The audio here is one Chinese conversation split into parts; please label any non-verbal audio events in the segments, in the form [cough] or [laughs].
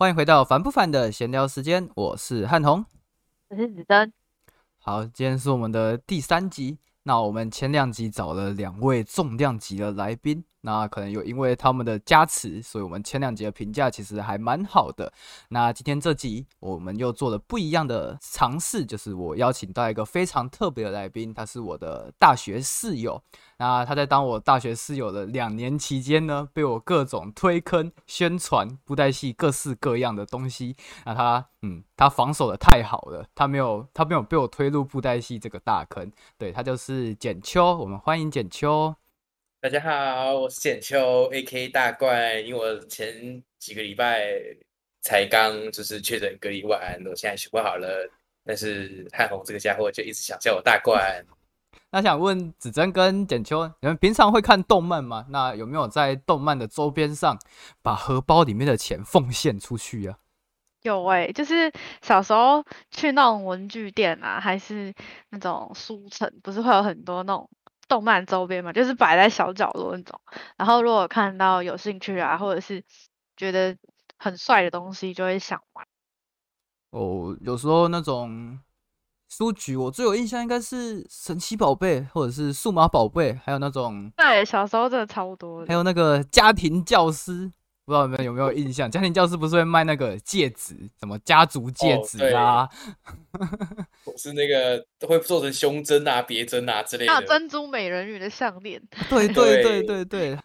欢迎回到烦不烦的闲聊时间，我是汉红，我是子珍。好，今天是我们的第三集。那我们前两集找了两位重量级的来宾。那可能有因为他们的加持，所以我们前两集的评价其实还蛮好的。那今天这集我们又做了不一样的尝试，就是我邀请到一个非常特别的来宾，他是我的大学室友。那他在当我大学室友的两年期间呢，被我各种推坑、宣传布袋戏各式各样的东西。那他，嗯，他防守的太好了，他没有，他没有被我推入布袋戏这个大坑。对他就是简秋，我们欢迎简秋。大家好，我是简秋，A.K. 大怪。因为我前几个礼拜才刚就是确诊隔离完，我现在修不好了。但是汉红这个家伙就一直想叫我大怪。[laughs] 那想问子珍跟简秋，你们平常会看动漫吗？那有没有在动漫的周边上把荷包里面的钱奉献出去呀？有哎，就是小时候去那种文具店啊，还是那种书城，不是会有很多那种。动漫周边嘛，就是摆在小角落那种。然后如果看到有兴趣啊，或者是觉得很帅的东西，就会想买。哦，有时候那种书局，我最有印象应该是神奇宝贝，或者是数码宝贝，还有那种对，小时候真的超多。还有那个家庭教师。不知道你们有没有印象？家庭教师不是会卖那个戒指，什么家族戒指啊？[laughs] 是那个会做成胸针啊、别针啊之类的。那珍珠美人鱼的项链。对对对对对。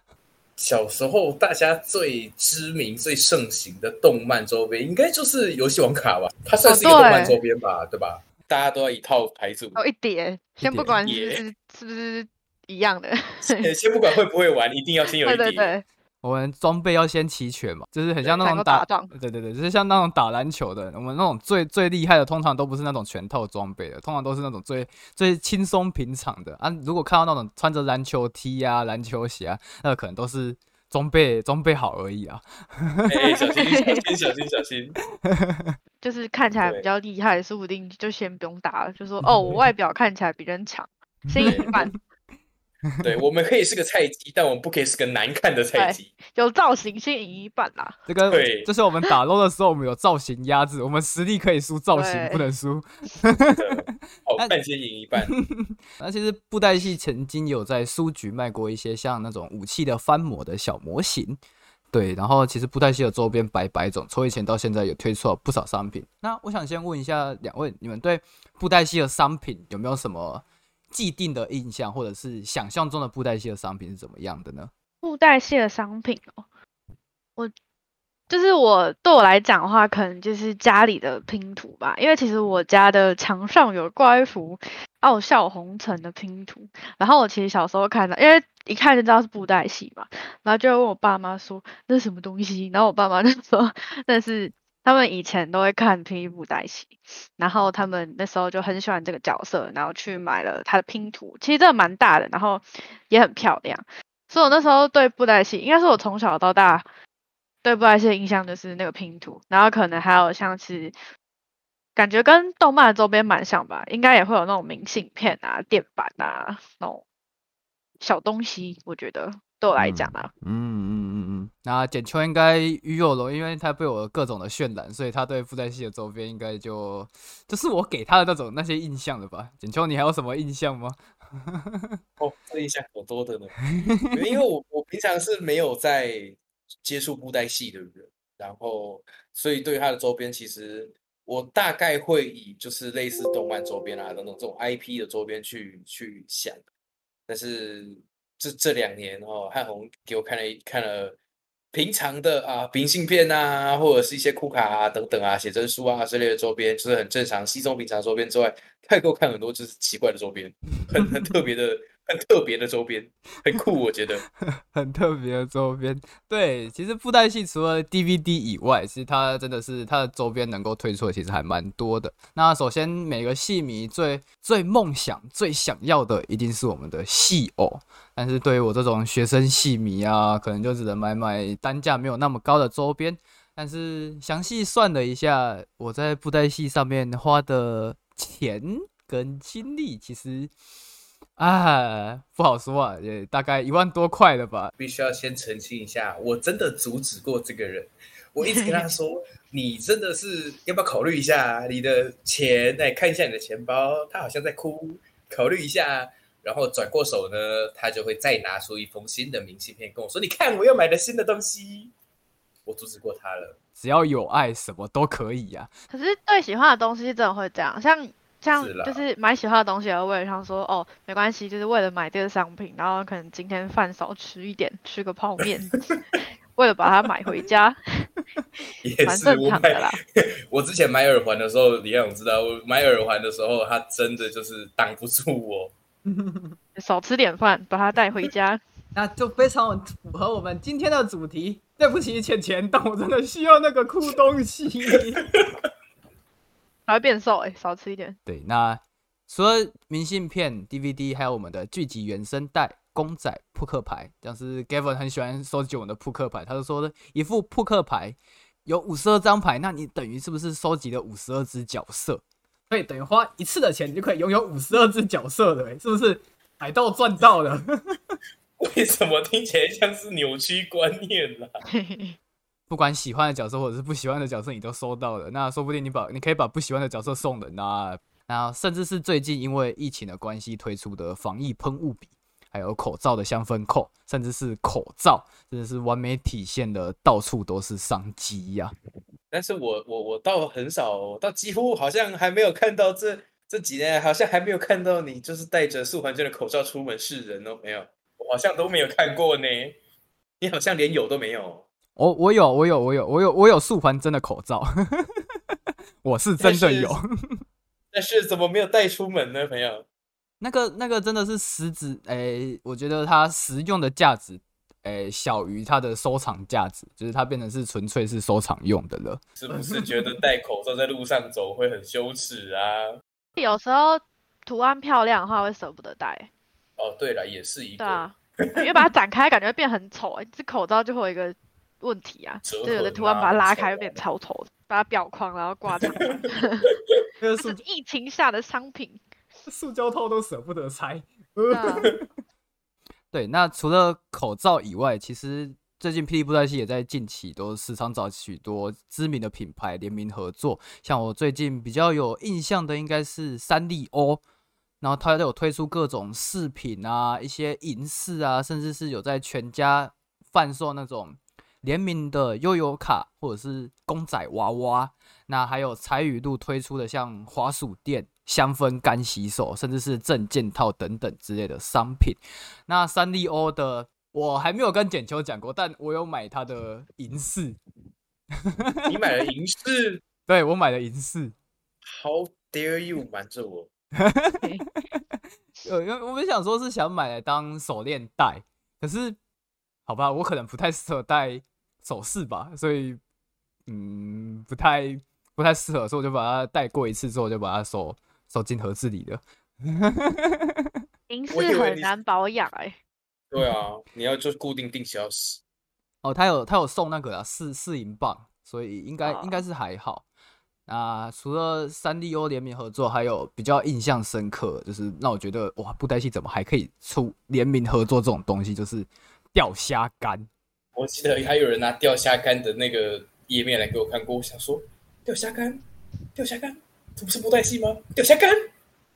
小时候大家最知名、最盛行的动漫周边，应该就是游戏王卡吧？它算是一个动漫周边吧？对吧？大家都要一套牌组。哦，一叠，先不管是是不是一样的。[laughs] 先不管会不会玩，一定要先有一叠。我们装备要先齐全嘛，就是很像那种打，对对对，就是像那种打篮球的，我们那种最最厉害的，通常都不是那种全套装备的，通常都是那种最最轻松平常的啊。如果看到那种穿着篮球 T 啊、篮球鞋啊，那可能都是装备装备好而已啊。小心小心小心小心，[laughs] [laughs] 就是看起来比较厉害，说不定就先不用打了，就说 [laughs] 哦，我外表看起来比人强，先一半。[laughs] 对，我们可以是个菜鸡，但我们不可以是个难看的菜鸡。有造型先赢一半啦。这个对，就是我们打 low 的时候，我们有造型压制，我们实力可以输，造型不能输。好 [laughs] 看先赢一半。[laughs] 那其实布袋戏曾经有在书局卖过一些像那种武器的翻模的小模型，对。然后其实布袋戏的周边百百种，从以前到现在也推出了不少商品。那我想先问一下两位，你们对布袋戏的商品有没有什么？既定的印象，或者是想象中的布袋戏的商品是怎么样的呢？布袋戏的商品哦，我就是我对我来讲的话，可能就是家里的拼图吧。因为其实我家的墙上有挂一幅傲笑红尘的拼图，然后我其实小时候看到，因为一看就知道是布袋戏嘛，然后就问我爸妈说那是什么东西，然后我爸妈就说那是。他们以前都会看拼布袋戏，然后他们那时候就很喜欢这个角色，然后去买了他的拼图，其实这个蛮大的，然后也很漂亮。所以我那时候对布袋戏，应该是我从小到大对布袋戏的印象就是那个拼图，然后可能还有像是感觉跟动漫周边蛮像吧，应该也会有那种明信片啊、电板啊那种小东西，我觉得。对我来讲啊，嗯嗯嗯嗯，那简秋应该鱼有龙，因为他被我各种的渲染，所以他对布袋戏的周边应该就就是我给他的那种那些印象了吧？[laughs] 简秋，你还有什么印象吗？[laughs] 哦，这印象好多的呢，[laughs] 因为我我平常是没有在接触布袋戏的人，然后所以对他的周边，其实我大概会以就是类似动漫周边啊等等这种 IP 的周边去去想，但是。这这两年哦，汉红给我看了一看了平常的啊明信片啊，或者是一些库卡啊等等啊写真书啊之类的周边，就是很正常稀松平常周边之外，他也给我看很多就是奇怪的周边，很很特别的。很特别的周边，很酷，我觉得 [laughs] 很特别的周边。对，其实布袋戏除了 DVD 以外，其实它真的是它的周边能够推出的，其实还蛮多的。那首先，每个戏迷最最梦想、最想要的，一定是我们的戏偶。但是对于我这种学生戏迷啊，可能就只能买买单价没有那么高的周边。但是详细算了一下，我在布袋戏上面花的钱跟精力，其实。啊，不好说啊，也大概一万多块了吧。必须要先澄清一下，我真的阻止过这个人。我一直跟他说，你真的是要不要考虑一下你的钱？哎，看一下你的钱包，他好像在哭，考虑一下。然后转过手呢，他就会再拿出一封新的明信片跟我说：“你看，我又买了新的东西。”我阻止过他了。只要有爱，什么都可以呀。可是对喜欢的东西，真的会这样，像像就是买喜欢的东西，而为了想说哦，没关系，就是为了买这个商品，然后可能今天饭少吃一点，吃个泡面，[laughs] 为了把它买回家，[laughs] 也是正常的啦。[laughs] 我之前买耳环的时候，李亮知道，我买耳环的时候，他真的就是挡不住我。[laughs] 少吃点饭，把它带回家，[laughs] 那就非常符合我们今天的主题。对不起，钱钱，但我真的需要那个酷东西。[laughs] 还会变瘦哎，少吃一点。对，那除了明信片、DVD，还有我们的剧集原声带、公仔、扑克牌，像是 Gavin 很喜欢收集我们的扑克牌，他就说的一副扑克牌有五十二张牌，那你等于是不是收集了五十二只角色？所以等于花一次的钱，你就可以拥有五十二只角色的，是不是？海盗赚到了。[laughs] 为什么听起来像是扭曲观念啦？[laughs] 不管喜欢的角色或者是不喜欢的角色，你都收到了。那说不定你把你可以把不喜欢的角色送人啊。那甚至是最近因为疫情的关系推出的防疫喷雾笔，还有口罩的香氛扣，甚至是口罩，真的是完美体现的到处都是商机呀。但是我我我倒很少，倒几乎好像还没有看到这这几年，好像还没有看到你就是戴着素环境的口罩出门示人哦，没有，我好像都没有看过呢。你好像连有都没有。我我有我有我有我有我有素环真的口罩，[laughs] 我是真的有。但是怎么没有带出门呢，朋友？[laughs] 那个那个真的是实质，哎，我觉得它实用的价值。诶，小于它的收藏价值，就是它变成是纯粹是收藏用的了。是不是觉得戴口罩在路上走会很羞耻啊？有时候图案漂亮的话会舍不得戴。哦，对了，也是一个。对啊，因为把它展开感觉会变很丑，这口罩就会有一个问题啊，就有的图案把它拉开会变超丑，把它裱框然后挂上。这是疫情下的商品，塑胶套都舍不得拆。[laughs] 对，那除了口罩以外，其实最近霹雳布袋戏也在近期都时常找许多知名的品牌联名合作。像我最近比较有印象的，应该是三丽鸥，然后它都有推出各种饰品啊，一些银饰啊，甚至是有在全家贩售那种联名的悠游卡或者是公仔娃娃。那还有彩雨露推出的像滑鼠垫。香氛干洗手，甚至是证件套等等之类的商品。那三丽鸥的我还没有跟简秋讲过，但我有买它的银饰。[laughs] 你买了银饰？[laughs] 对，我买了银饰。How dare you 瞒着我？[laughs] 呃，因为我们想说是想买来当手链戴，可是好吧，我可能不太适合戴首饰吧，所以嗯，不太不太适合，所以我就把它戴过一次之后就把它收。收进盒子里的，银饰很难保养哎。[laughs] 对啊，你要就固定定小时。哦，他有他有送那个啊四四银棒，所以应该应该是还好。那除了三 D O 联名合作，还有比较印象深刻，就是让我觉得哇，布袋戏怎么还可以出联名合作这种东西？就是钓虾竿。我记得还有人拿钓虾竿的那个页面来给我看过，我想说钓虾竿，钓虾干。这不是布袋戏吗？钓虾干，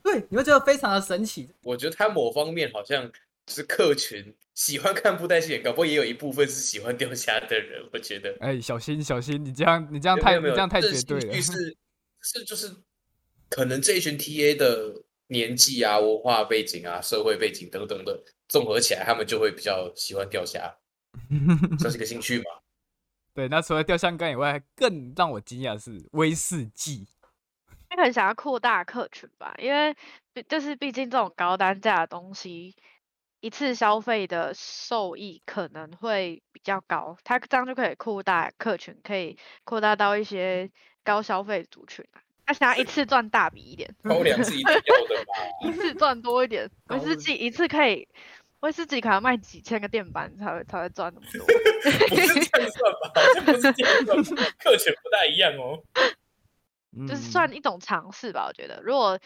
对，你会觉得非常的神奇。我觉得他某方面好像是客群喜欢看布袋戏，搞不好也有一部分是喜欢钓虾的人。我觉得，哎，小心小心，你这样你这样太你这样太绝对了。是是就是，可能这一群 TA 的年纪啊、文化背景啊、社会背景等等的综合起来，他们就会比较喜欢钓虾，[laughs] 这是个兴趣嘛？对，那除了钓虾干以外，更让我惊讶的是威士忌。他可能想要扩大客群吧，因为就是毕竟这种高单价的东西，一次消费的受益可能会比较高，他这样就可以扩大客群，可以扩大到一些高消费族群他想要一次赚大笔一点，高粱自己要的吧，一次赚多一点，威士忌一次可以，威士忌可能卖几千个电板才会才会赚那么多，[laughs] 不是这样算吧？不是这样算，[laughs] 客群不大一样哦。就是算一种尝试吧，我觉得如果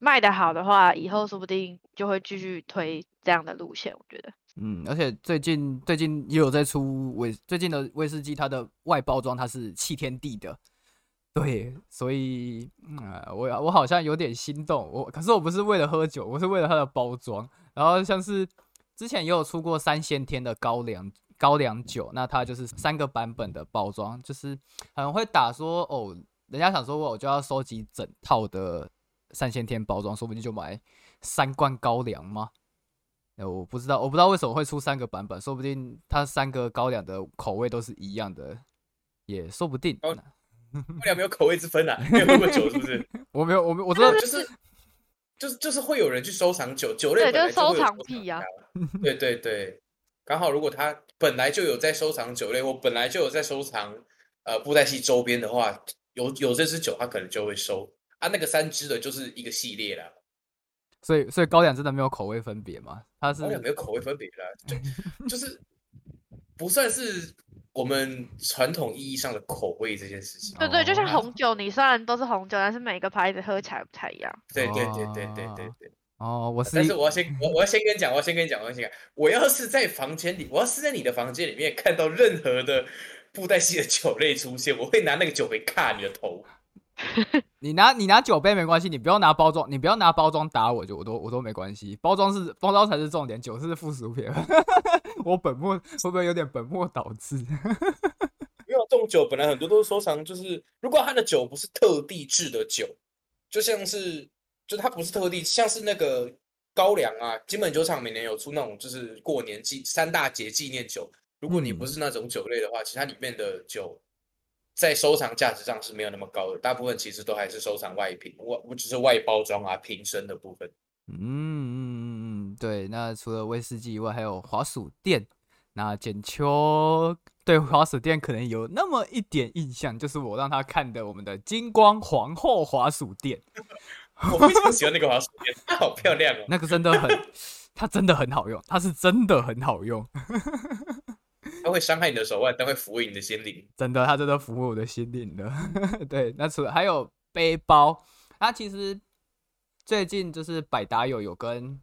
卖的好的话，以后说不定就会继续推这样的路线。我觉得，嗯，而且最近最近也有在出威最近的威士忌，它的外包装它是气天地的，对，所以嗯，我我好像有点心动，我可是我不是为了喝酒，我是为了它的包装。然后像是之前也有出过三先天的高粱高粱酒，那它就是三个版本的包装，就是很会打说哦，人家想说我就要收集整套的三先天包装，说不定就买三罐高粱吗？呃，我不知道，我不知道为什么会出三个版本，说不定它三个高粱的口味都是一样的，也说不定。[laughs] 高粱没有口味之分啊，没有喝过酒是不是？[laughs] 我没有，我没，我知道就是就是就是会有人去收藏酒，酒类对，就是收藏癖呀。[laughs] 对对对，刚好如果他本来就有在收藏酒类，或本来就有在收藏呃布袋戏周边的话，有有这支酒，他可能就会收啊。那个三支的就是一个系列啦。所以，所以高粱真的没有口味分别吗？它是高粱没有口味分别的，就 [laughs] 就是不算是我们传统意义上的口味这件事情。对对，就像红酒，你虽然都是红酒，但是每个牌子喝起来不太一样。对对对对对对对。哦，我是，但是我要先，我我要先跟你讲，我要先跟你讲，我要先讲，我要是在房间里，我要是在你的房间里面看到任何的布袋戏的酒类出现，我会拿那个酒杯卡你的头。[laughs] 你拿你拿酒杯没关系，你不要拿包装，你不要拿包装打我就我都我都没关系。包装是包装才是重点，酒是附属品。[laughs] 我本末会不会有点本末倒置？[laughs] 因为这种酒本来很多都是收藏，就是如果他的酒不是特地制的酒，就像是就它不是特地，像是那个高粱啊，金本酒厂每年有出那种就是过年纪三大节纪念酒。如果你不是那种酒类的话，其他里面的酒。在收藏价值上是没有那么高的，大部分其实都还是收藏外瓶，外我只是外包装啊、瓶身的部分。嗯嗯嗯嗯，对。那除了威士忌以外，还有滑鼠店。那简秋对滑鼠店可能有那么一点印象，就是我让他看的我们的金光皇后滑鼠店。我非常喜欢那个滑鼠店，它 [laughs] 好漂亮哦。那个真的很，[laughs] 它真的很好用，它是真的很好用。[laughs] 它会伤害你的手腕，但会抚慰你的心灵。真的，它真的抚慰我的心灵的。[laughs] 对，那除了还有背包，它其实最近就是百达有有跟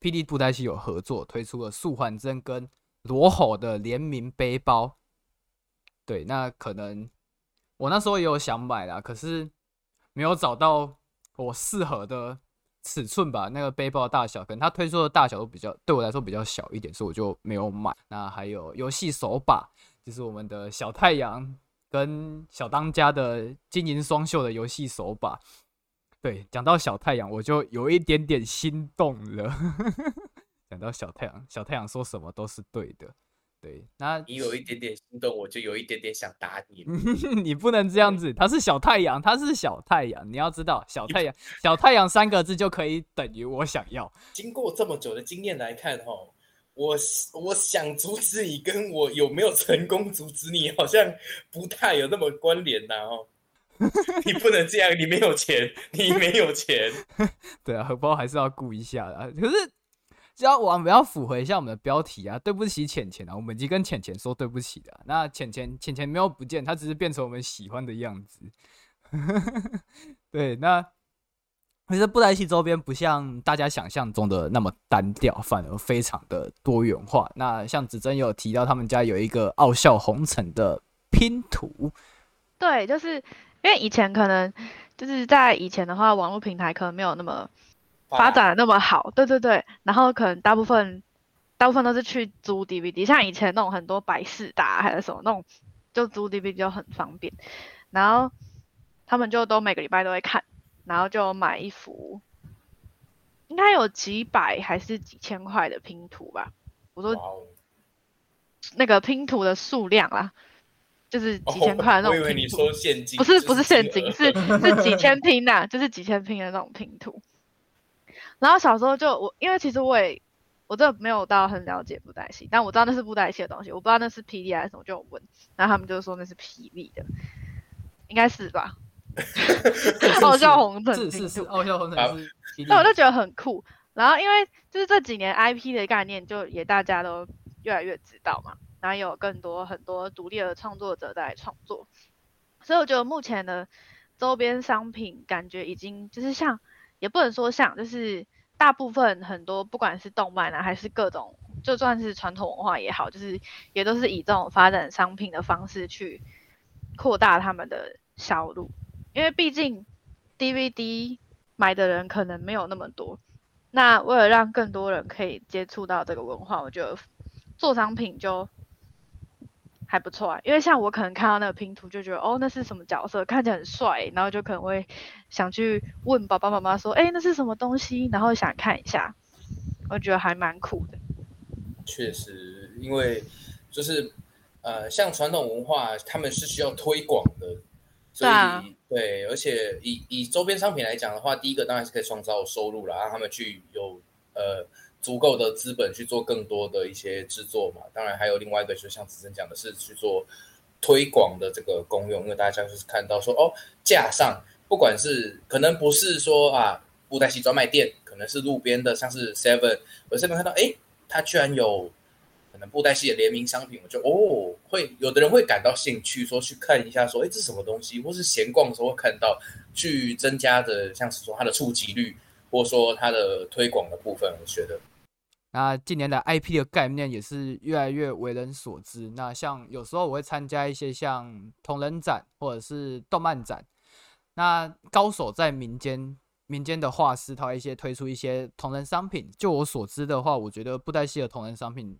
霹雳布袋戏有合作，推出了素环真跟罗吼的联名背包。对，那可能我那时候也有想买啦，可是没有找到我适合的。尺寸吧，那个背包的大小，可能它推出的大小都比较对我来说比较小一点，所以我就没有买。那还有游戏手把，就是我们的小太阳跟小当家的金银双秀的游戏手把。对，讲到小太阳，我就有一点点心动了。[laughs] 讲到小太阳，小太阳说什么都是对的。对，那你有一点点心动，我就有一点点想打你。[laughs] 你不能这样子，他是小太阳，他是小太阳，你要知道，小太阳，小太阳三个字就可以等于我想要。经过这么久的经验来看，哈，我我想阻止你，跟我有没有成功阻止你，好像不太有那么关联呐，哦。你不能这样，你没有钱，你没有钱。[laughs] 对啊，荷包还是要顾一下的，可是。只要我们要符合一下我们的标题啊，对不起浅浅啊，我们已经跟浅浅说对不起的。那浅浅浅浅没有不见，它只是变成我们喜欢的样子。[laughs] 对，那其实布袋戏周边不像大家想象中的那么单调，反而非常的多元化。那像子珍有提到他们家有一个傲笑红尘的拼图，对，就是因为以前可能就是在以前的话，网络平台可能没有那么。发展的那么好，对对对，然后可能大部分大部分都是去租 DVD，像以前那种很多百事达还是什么那种，就租 DVD 就很方便。然后他们就都每个礼拜都会看，然后就买一幅，应该有几百还是几千块的拼图吧。我说那个拼图的数量啦，就是几千块那种拼图。我以为你说现金，不是不是现金，是是几千拼呐，[laughs] 就是几千拼的那种拼图。然后小时候就我，因为其实我也我真的没有到很了解布袋戏，但我知道那是布袋戏的东西，我不知道那是霹雳还是什么，就问，然后他们就说那是霹雳的，应该是吧？[laughs] 傲笑红尘，是是是，傲笑红尘是。那 [laughs] 我就觉得很酷。然后因为就是这几年 IP 的概念就也大家都越来越知道嘛，然后有更多很多独立的创作者在创作，所以我觉得目前的周边商品感觉已经就是像。也不能说像，就是大部分很多不管是动漫啊，还是各种就算是传统文化也好，就是也都是以这种发展商品的方式去扩大他们的销路，因为毕竟 DVD 买的人可能没有那么多，那为了让更多人可以接触到这个文化，我觉得做商品就。还不错啊，因为像我可能看到那个拼图就觉得哦，那是什么角色，看起来很帅，然后就可能会想去问爸爸妈妈说，哎，那是什么东西，然后想看一下，我觉得还蛮酷的。确实，因为就是呃，像传统文化，他们是需要推广的，所以对，而且以以周边商品来讲的话，第一个当然是可以创造收入了，让他们去有呃。足够的资本去做更多的一些制作嘛？当然还有另外一个，就像子珍讲的是去做推广的这个功用，因为大家就是看到说哦，架上不管是可能不是说啊布袋戏专卖店，可能是路边的像是 Seven，我这边看到哎，它居然有可能布袋戏的联名商品，我就哦会有的人会感到兴趣，说去看一下，说哎这什么东西，或是闲逛的时候会看到，去增加的像是说它的触及率，或者说它的推广的部分，我觉得。那近年的 IP 的概念也是越来越为人所知。那像有时候我会参加一些像同人展或者是动漫展，那高手在民间民间的画师，他一些推出一些同人商品。就我所知的话，我觉得布袋戏的同人商品，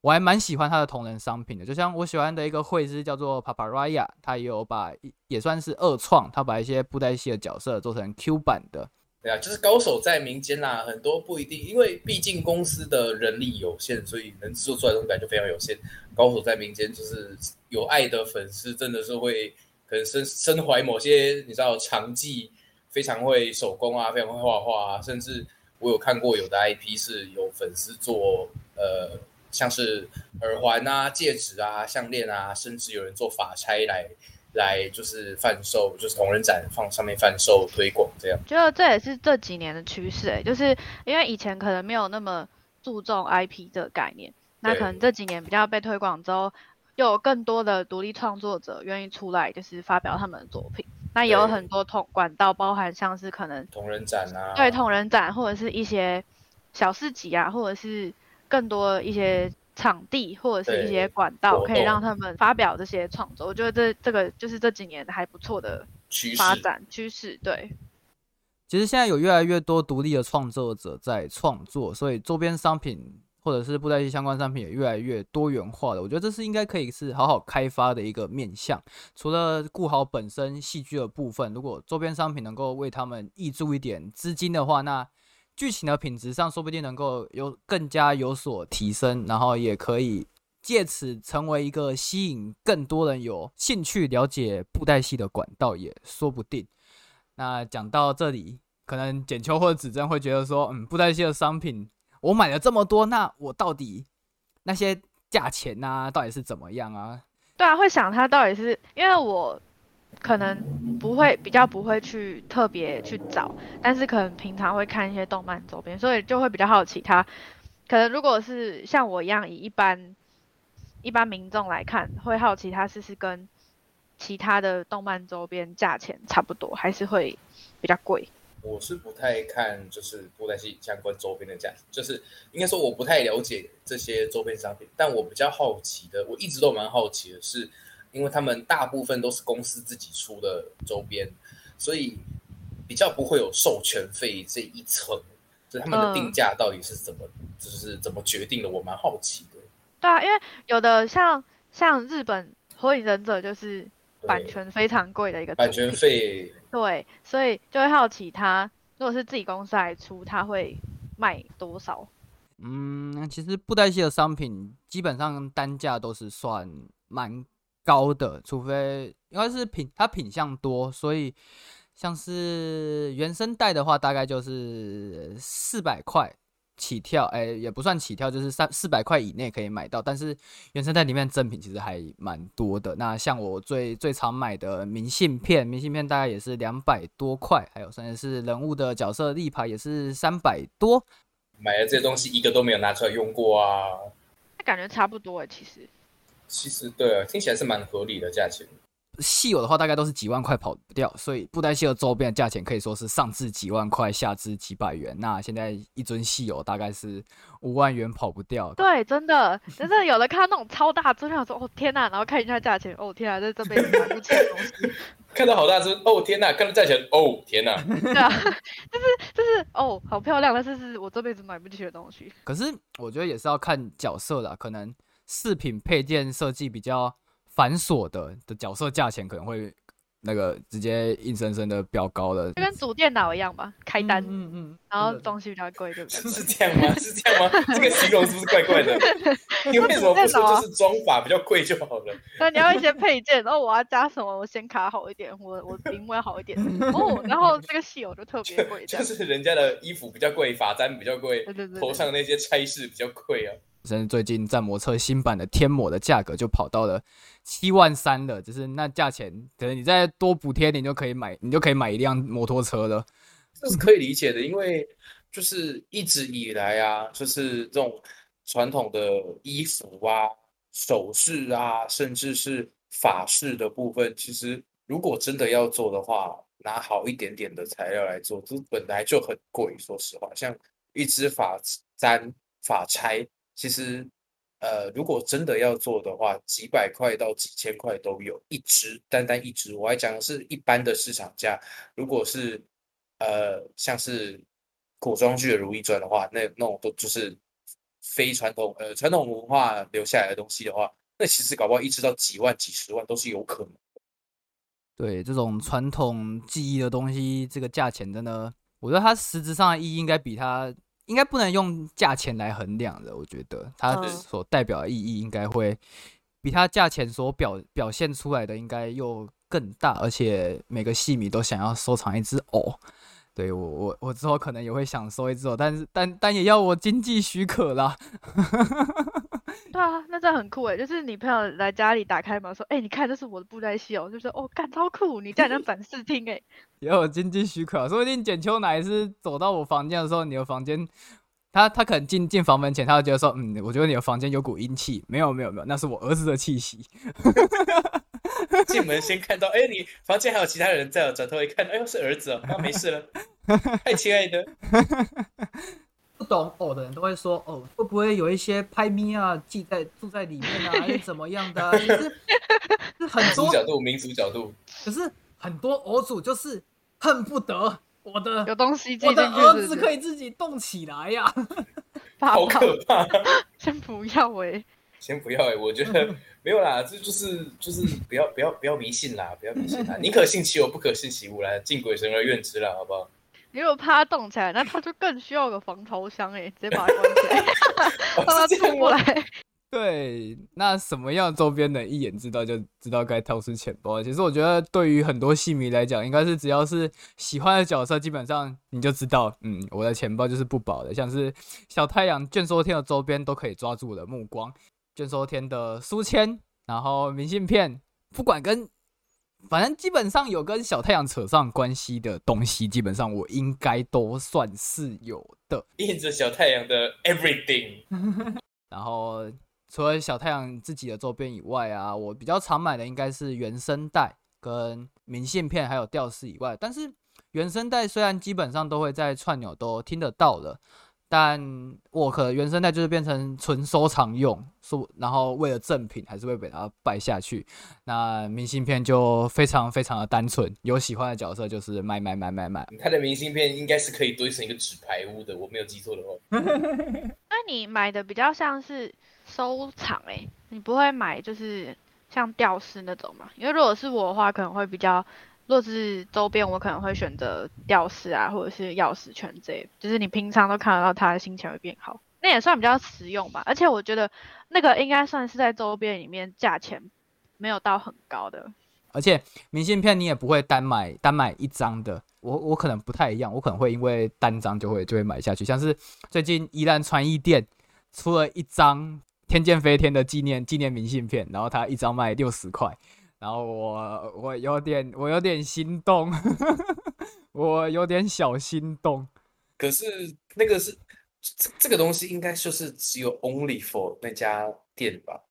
我还蛮喜欢他的同人商品的。就像我喜欢的一个绘师叫做 Paparaya，他也有把也算是二创，他把一些布袋戏的角色做成 Q 版的。对啊，就是高手在民间啦，很多不一定，因为毕竟公司的人力有限，所以能制作出来的东西就非常有限。高手在民间，就是有爱的粉丝，真的是会可能身身怀某些你知道长技，非常会手工啊，非常会画画啊，甚至我有看过有的 IP 是有粉丝做呃，像是耳环啊、戒指啊、项链啊，甚至有人做法钗来。来就是贩售，就是同人展放上面贩售推广这样。觉得这也是这几年的趋势哎，就是因为以前可能没有那么注重 IP 这个概念，那可能这几年比较被推广之后，又有更多的独立创作者愿意出来，就是发表他们的作品。那也有很多同管道，包含像是可能同人展啊，对同人展或者是一些小市集啊，或者是更多一些。场地或者是一些管道，可以让他们发表这些创作。我觉得这这个就是这几年还不错的发展趋势。对，其实现在有越来越多独立的创作者在创作，所以周边商品或者是布袋戏相关商品也越来越多元化了。我觉得这是应该可以是好好开发的一个面向。除了顾好本身戏剧的部分，如果周边商品能够为他们挹注一点资金的话，那剧情的品质上，说不定能够有更加有所提升，然后也可以借此成为一个吸引更多人有兴趣了解布袋戏的管道，也说不定。那讲到这里，可能简秋或者子珍会觉得说，嗯，布袋戏的商品我买了这么多，那我到底那些价钱呐，到底是怎么样啊？对啊，会想它到底是因为我。可能不会比较不会去特别去找，但是可能平常会看一些动漫周边，所以就会比较好奇它。可能如果是像我一样以一般一般民众来看，会好奇它是是跟其他的动漫周边价钱差不多，还是会比较贵。我是不太看就是布袋戏相关周边的价钱，就是应该说我不太了解这些周边商品，但我比较好奇的，我一直都蛮好奇的是。因为他们大部分都是公司自己出的周边，所以比较不会有授权费这一层。就他们的定价到底是怎么，就是怎么决定的？我蛮好奇的。对啊，因为有的像像日本《火影忍者》就是版权非常贵的一个版权费。对，所以就会好奇，他如果是自己公司来出，他会卖多少？嗯，其实布袋戏的商品基本上单价都是算蛮。高的，除非应该是品它品相多，所以像是原声带的话，大概就是四百块起跳，哎，也不算起跳，就是三四百块以内可以买到。但是原声带里面赠品其实还蛮多的。那像我最最常买的明信片，明信片大概也是两百多块，还有甚至是人物的角色立牌也是三百多。买的这些东西一个都没有拿出来用过啊，那感觉差不多哎，其实。其实对啊，听起来是蛮合理的价钱。稀有的话大概都是几万块跑不掉，所以布袋戏的周边的价钱可以说是上至几万块，下至几百元。那现在一尊稀有大概是五万元跑不掉。对，真的，真的有的看到那种超大尊，想说哦天呐，然后看一下价钱，哦天啊，这这辈子买不起的东西。[laughs] 看到好大尊，哦天呐，看到价钱，哦天呐。[laughs] 对啊，就是就是哦，好漂亮，但是是我这辈子买不起的东西。可是我觉得也是要看角色的，可能饰品配件设计比较。繁琐的的角色价钱可能会那个直接硬生生的飙高了，就跟主电脑一样吧，开单，嗯嗯，然后东西比较贵，对不对？是这样吗？是这样吗？这个形容是不是怪怪的？[laughs] 你为什么不说就是装法比较贵就好了？[laughs] 那你要一些配件，然后我要加什么？我显卡好一点，我我屏幕要好一点 [laughs] 哦，然后这个戏偶就特别贵，就是人家的衣服比较贵，发簪比较贵，对对对，头上那些差事比较贵啊。甚至最近战魔车新版的天魔的价格就跑到了七万三了，就是那价钱，可能你再多补贴点就可以买，你就可以买一辆摩托车了。这是可以理解的，因为就是一直以来啊，就是这种传统的衣服啊、首饰啊，甚至是法式的部分，其实如果真的要做的话，拿好一点点的材料来做，这本来就很贵。说实话，像一支法簪、法钗。其实，呃，如果真的要做的话，几百块到几千块都有一只，单单一只。我还讲的是一般的市场价。如果是呃，像是古装剧的《如懿传》的话，那那种都就是非传统呃传统文化留下来的东西的话，那其实搞不好一只到几万、几十万都是有可能。对这种传统技艺的东西，这个价钱真的，我觉得它实质上的意义应该比它。应该不能用价钱来衡量的，我觉得它所代表的意义应该会比它价钱所表表现出来的应该又更大，而且每个戏迷都想要收藏一只偶。对我我我之后可能也会想收一只偶，但是但但也要我经济许可啦。[laughs] 对啊，那这很酷哎，就是你朋友来家里打开门说：“哎，你看这是我的布袋戏哦。”就说：“哦，干超酷！你这样能展示厅诶。”要有经济许可，说不定简秋乃是走到我房间的时候，你的房间，他他可能进进房门前，他就觉得说：“嗯，我觉得你的房间有股阴气。”没有没有没有，那是我儿子的气息。进门先看到，哎，你房间还有其他人在，转头一看，哎呦，是儿子哦，那没事了。太亲爱的。不懂偶的人都会说：“哦，会不会有一些拍咪啊，记在住在里面啊，[laughs] 还是怎么样的？” [laughs] 其实是很多角度，民族角度。可是很多偶主就是恨不得我的有东西，我的儿子可以自己动起来呀，[laughs] 好可怕！先不要哎，先不要哎，我觉得没有啦，这就是就是不要不要不要迷信啦，不要迷信啦，宁可信其有，不可信其无，啦敬鬼神而怨之啦，好不好？如果怕它动起来，那它就更需要个防潮箱哎，直接把它关起来，[laughs] 让它出不来。对，那什么样周边能，一眼知道就知道该掏出钱包。其实我觉得，对于很多戏迷来讲，应该是只要是喜欢的角色，基本上你就知道，嗯，我的钱包就是不保的。像是小太阳、卷缩天的周边都可以抓住我的目光，卷缩天的书签，然后明信片，不管跟。反正基本上有跟小太阳扯上关系的东西，基本上我应该都算是有的。印着小太阳的 everything。然后除了小太阳自己的周边以外啊，我比较常买的应该是原声带、跟明信片，还有吊饰以外。但是原声带虽然基本上都会在串钮都听得到的。但我可能原生态就是变成纯收藏用，说然后为了赠品还是会被它败下去。那明信片就非常非常的单纯，有喜欢的角色就是买买买买买。它的明信片应该是可以堆成一个纸牌屋的，我没有记错的话。[laughs] 那你买的比较像是收藏哎，你不会买就是像吊饰那种嘛？因为如果是我的话，可能会比较。若是周边，我可能会选择吊饰啊，或者是钥匙圈这，就是你平常都看得到他的，心情会变好。那也算比较实用吧。而且我觉得那个应该算是在周边里面价钱没有到很高的。而且明信片你也不会单买单买一张的，我我可能不太一样，我可能会因为单张就会就会买下去。像是最近宜兰传艺店出了一张天剑飞天的纪念纪念明信片，然后它一张卖六十块。然后我我有点我有点心动，[laughs] 我有点小心动。可是那个是这这个东西应该就是只有 only for 那家店吧？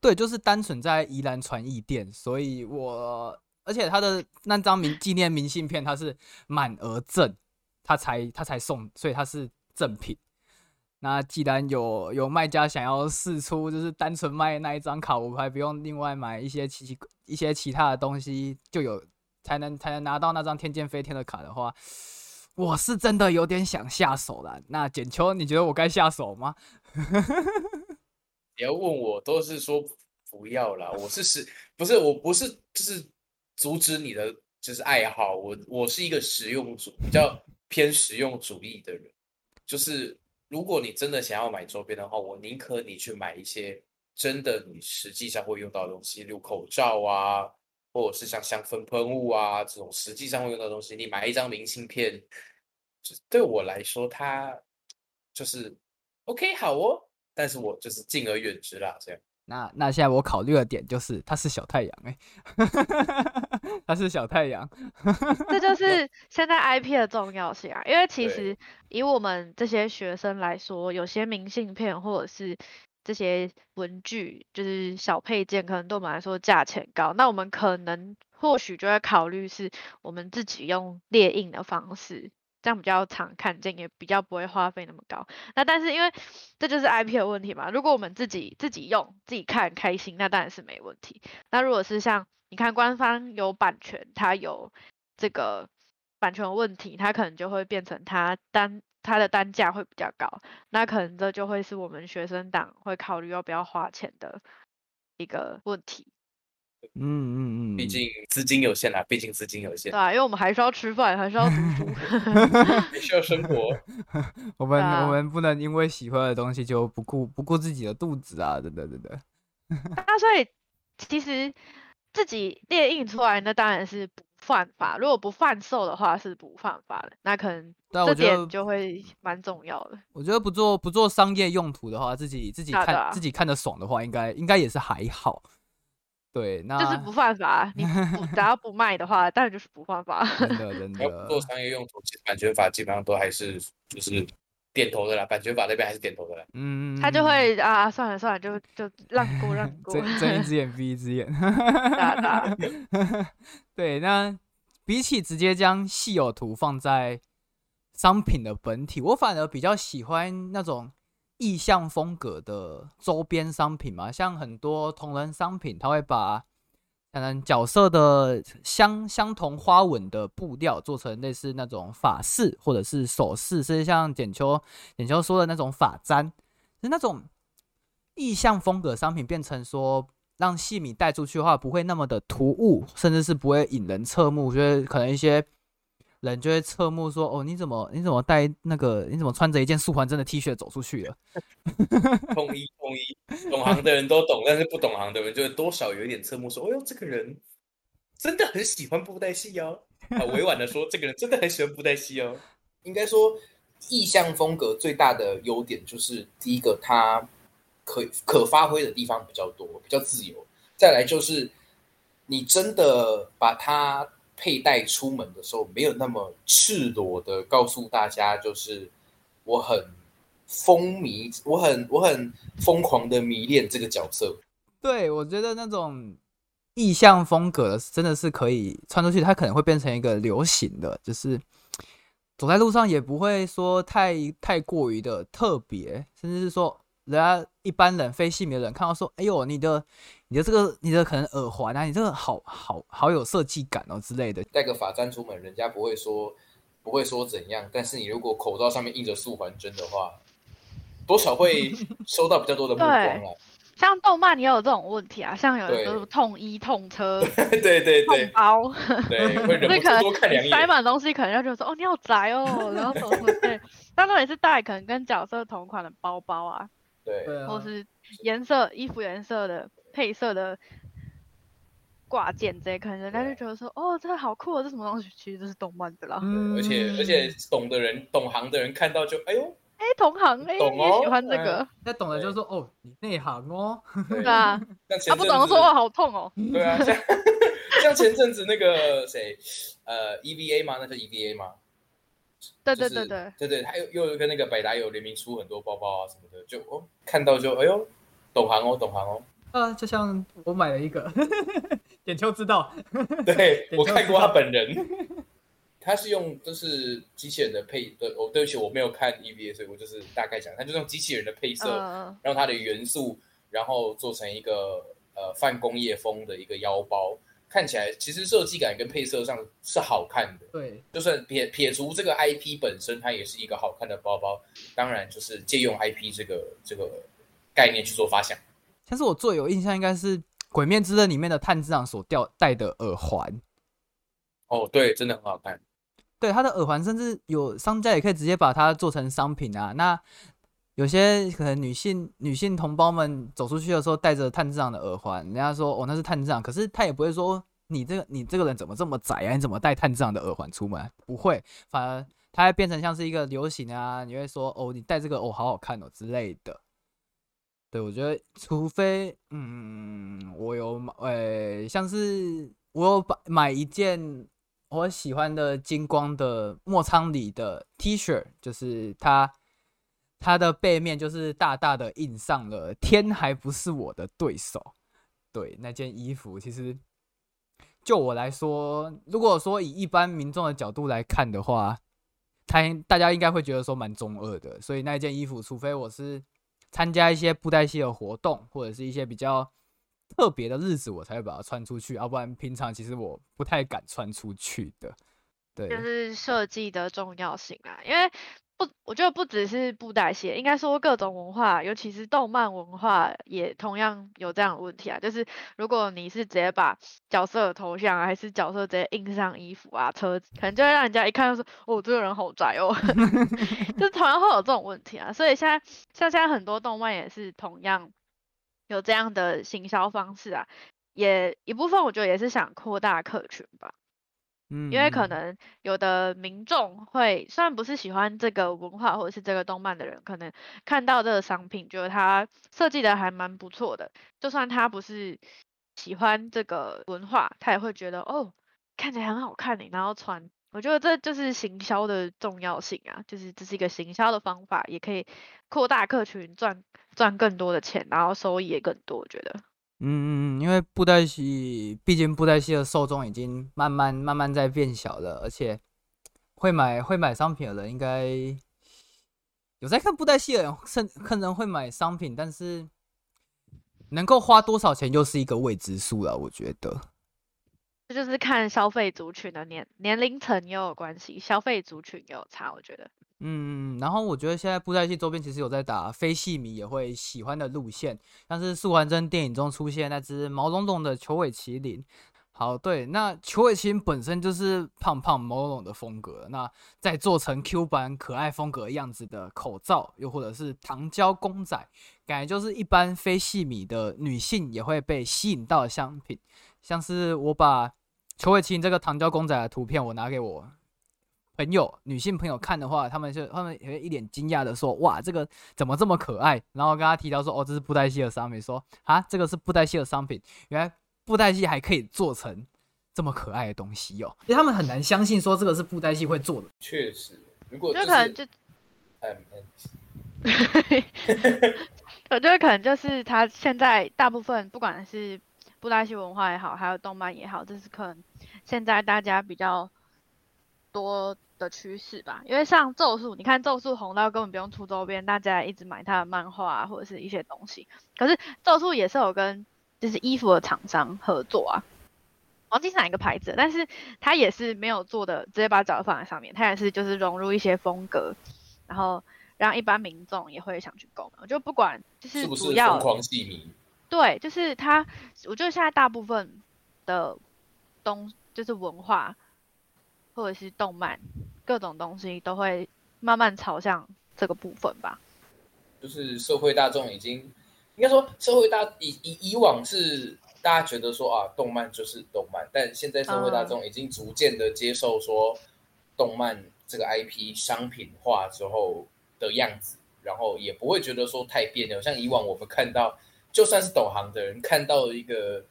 对，就是单纯在宜兰传艺店，所以我而且他的那张明纪念明信片，它是满额赠，他才他才送，所以它是赠品。那既然有有卖家想要试出，就是单纯卖那一张卡，我还不用另外买一些其一些其他的东西，就有才能才能拿到那张天剑飞天的卡的话，我是真的有点想下手了。那简秋，你觉得我该下手吗？[laughs] 你要问我，都是说不要啦。我是实不是我不是就是阻止你的就是爱好。我我是一个实用主比较偏实用主义的人，就是如果你真的想要买周边的话，我宁可你去买一些真的你实际上会用到的东西，例如口罩啊，或者是像香氛喷雾啊这种实际上会用到的东西。你买一张明信片，就对我来说，它就是 OK 好哦。但是我就是敬而远之啦，这样。那那现在我考虑的点就是，它是小太阳哎、[laughs] 它是小太阳，这就 [laughs] 是现在 IP 的重要性啊，因为其实以我们这些学生来说，有些明信片或者是这些文具，就是小配件，可能对我们来说价钱高，那我们可能或许就会考虑是我们自己用列印的方式，这样比较常看见，也比较不会花费那么高。那但是因为这就是 IP 的问题嘛，如果我们自己自己用、自己看开心，那当然是没问题。那如果是像你看官方有版权，它有这个版权问题，它可能就会变成它单它的单价会比较高，那可能这就会是我们学生党会考虑要不要花钱的一个问题，嗯嗯嗯，毕竟资金有限啦，毕竟资金有限对，啊，因为我们还是要吃饭，还是要读书。[laughs] 还需要生活。[laughs] 我们、啊我们不能因为喜欢的东西就不顾不顾自己的肚子啊，等等等等。那所以其实自己列印出来，那当然是不犯法。如果不贩售的话，是不犯法的。那可能这点就会蛮重要的。我觉得不做不做商业用途的话，自己自己看、啊啊自己看的爽的话，应该应该也是还好。对，那就是不犯法，你不 [laughs] 只要不卖的话，当然就是不犯法。真的 [laughs] 真的做，商业用途，其实版权法基本上都还是就是点头的啦，版权法那边还是点头的啦。嗯，他就会啊，算了算了，就就让过让过。睁睁一只眼闭一只眼。[laughs] 对，那比起直接将稀有图放在商品的本体，我反而比较喜欢那种意象风格的周边商品嘛，像很多同人商品，他会把当然角色的相相同花纹的布料做成类似那种法式或者是首饰，甚至像简秋简秋说的那种发簪，是那种意象风格商品变成说让戏迷带出去的话，不会那么的突兀，甚至是不会引人侧目。我觉得可能一些人就会侧目说：“哦，你怎么你怎么带那个你怎么穿着一件素环真的 T 恤走出去了 [laughs] 统一统一，懂行的人都懂，但是不懂行的人就会多少有一点侧目说：“哦哟，这个人真的很喜欢布袋戏哦。”啊，委婉的说，这个人真的很喜欢布袋戏哦。应该说，意象风格最大的优点就是第一个，它可可发挥的地方比较多，比较自由。再来就是，你真的把它佩戴出门的时候，没有那么赤裸的告诉大家，就是我很风靡，我很我很疯狂的迷恋这个角色。对我觉得那种意象风格真的是可以穿出去，它可能会变成一个流行的，就是走在路上也不会说太太过于的特别，甚至是说人家一般人非戏迷的人看到说，哎呦，你的你的这个你的可能耳环啊，你这个好好好有设计感哦之类的。带个发簪出门，人家不会说不会说怎样，但是你如果口罩上面印着素环针的话，多少会 [laughs] 收到比较多的目光啦。像动漫也有这种问题啊，像有对的痛衣、痛车、[laughs] 对对痛对包，[laughs] 对，会忍不所以可能住多看两眼塞眼。满东西，可能要觉得说哦你好宅哦，然后什么什么对，当然也是带可能跟角色同款的包包啊，对，或是颜色衣服颜色的配色的挂件这些，可能人家就觉得说哦这个好酷哦，这什么东西？其实这是动漫的啦。嗯而且而且懂的人懂行的人看到就哎呦，哎，同行哎，懂你也喜哦欢这个，那懂的就说哦，你内行哦。对对啊，[laughs] 他不懂的说哇好痛哦，[laughs] 对啊，像像前阵子那个谁，呃，EVA 吗？那是 EVA 吗？对就是对对对，对对，他又又跟那个百达有联名出很多包包啊什么的，就哦看到就哎呦，懂行哦，懂行哦。啊，就像我买了一个，点秋知道，对 [laughs] 点我看过他本人，他是用就是机器人的配，对，我对不起，我没有看 EVA，所以我就是大概讲，他就是用机器人的配色，嗯，让它的元素，然后做成一个呃泛工业风的一个腰包，看起来其实设计感跟配色上是好看的。对，就算撇撇除这个 IP 本身，它也是一个好看的包包。当然，就是借用 IP 这个这个概念去做发想。但是我最有印象应该是《鬼面之刃》里面的炭治郎所掉戴的耳环。哦，对，真的很好看。对，他的耳环甚至有商家也可以直接把它做成商品啊。那有些可能女性女性同胞们走出去的时候戴着炭治郎的耳环，人家说哦那是炭治郎，可是他也不会说你这个你这个人怎么这么窄啊？你怎么戴炭治郎的耳环出门？不会，反而它会变成像是一个流行啊，你会说哦你戴这个哦好好看哦之类的。对，我觉得除非嗯我有买，呃像是我有买买一件我喜欢的金光的莫仓里的 T 恤，就是它它的背面就是大大的印上了“天还不是我的对手”。对，那件衣服其实就我来说，如果说以一般民众的角度来看的话，他大家应该会觉得说蛮中二的，所以那件衣服，除非我是参加一些布袋戏的活动，或者是一些比较特别的日子，我才会把它穿出去，要不然平常其实我不太敢穿出去的。对，就是设计的重要性啊，因为不，我觉得不只是布袋戏，应该说各种文化，尤其是动漫文化，也同样有这样的问题啊。就是如果你是直接把角色的头像啊，还是角色直接印上衣服啊、车子，可能就会让人家一看就说：“哦，这个人好宅哦。[laughs] ”就同样会有这种问题啊。所以现在像现在很多动漫也是同样有这样的行销方式啊，也一部分我觉得也是想扩大客群吧。嗯，因为可嗯能有的民众会虽然不是喜欢这个文化或者是这个动漫的人，可能看到这个商品，觉得它设计的还蛮不错的，就算他不是喜欢这个文化，他也会觉得哦，看起来很好看呢，然后穿。我觉得这就是行销的重要性啊，就是这是一个行销的方法，也可以扩大客群，赚赚更多的钱，然后收益也更多。我觉得，嗯嗯嗯，因为布袋戏，毕竟布袋戏的受众已经慢慢慢慢在变小了，而且会买会买商品的人应该有在看布袋戏的人，甚可能会买商品，但是能够花多少钱又是一个未知数了。我觉得，这就是看消费族群的年年龄层也有关系，消费族群也有差。我觉得。嗯，然后我觉得现在布袋戏周边其实有在打非戏迷也会喜欢的路线，像是素还真电影中出现那只毛茸茸的球尾麒麟。好，对，那球尾麒麟本身就是胖胖毛茸茸的风格，那再做成 Q 版可爱风格样子的口罩，又或者是糖胶公仔，感觉就是一般非戏迷的女性也会被吸引到的商品。像是我把球尾麒麟这个糖胶公仔的图片，我拿给我朋友女性朋友看的话，他们就他们也会一脸惊讶的说：“哇，这个怎么这么可爱？”然后跟他提到说：“哦，这是布袋戏的商品。”说：“啊，这个是布袋戏的商品，原来布袋戏还可以做成这么可爱的东西哦。”因为他们很难相信说这个是布袋戏会做的。确实，如果就是可能就，嗯嗯，我觉得可能就是他现在大部分不管是布袋戏文化也好，还有动漫也好，这是可能现在大家比较多的趋势吧。因为像咒术，你看咒术红到根本不用出周边，大家一直买他的漫画啊，或者是一些东西。可是咒术也是有跟就是衣服的厂商合作啊，忘记是哪一个牌子，但是他也是没有做的直接把脚放在上面，他也是就是融入一些风格，然后让一般民众也会想去购买。我就不管就是是不是主要疯狂戏迷？对，就是他，我觉得现在大部分的东就是文化或者是动漫各种东西都会慢慢朝向这个部分吧。就是社会大众已经应该说社会大以以以往是大家觉得说啊，动漫就是动漫，但现在社会大众已经逐渐的接受说动漫这个 IP 商品化之后的样子，然后也不会觉得说太别扭。像以往我们看到，就算是懂行的人看到一个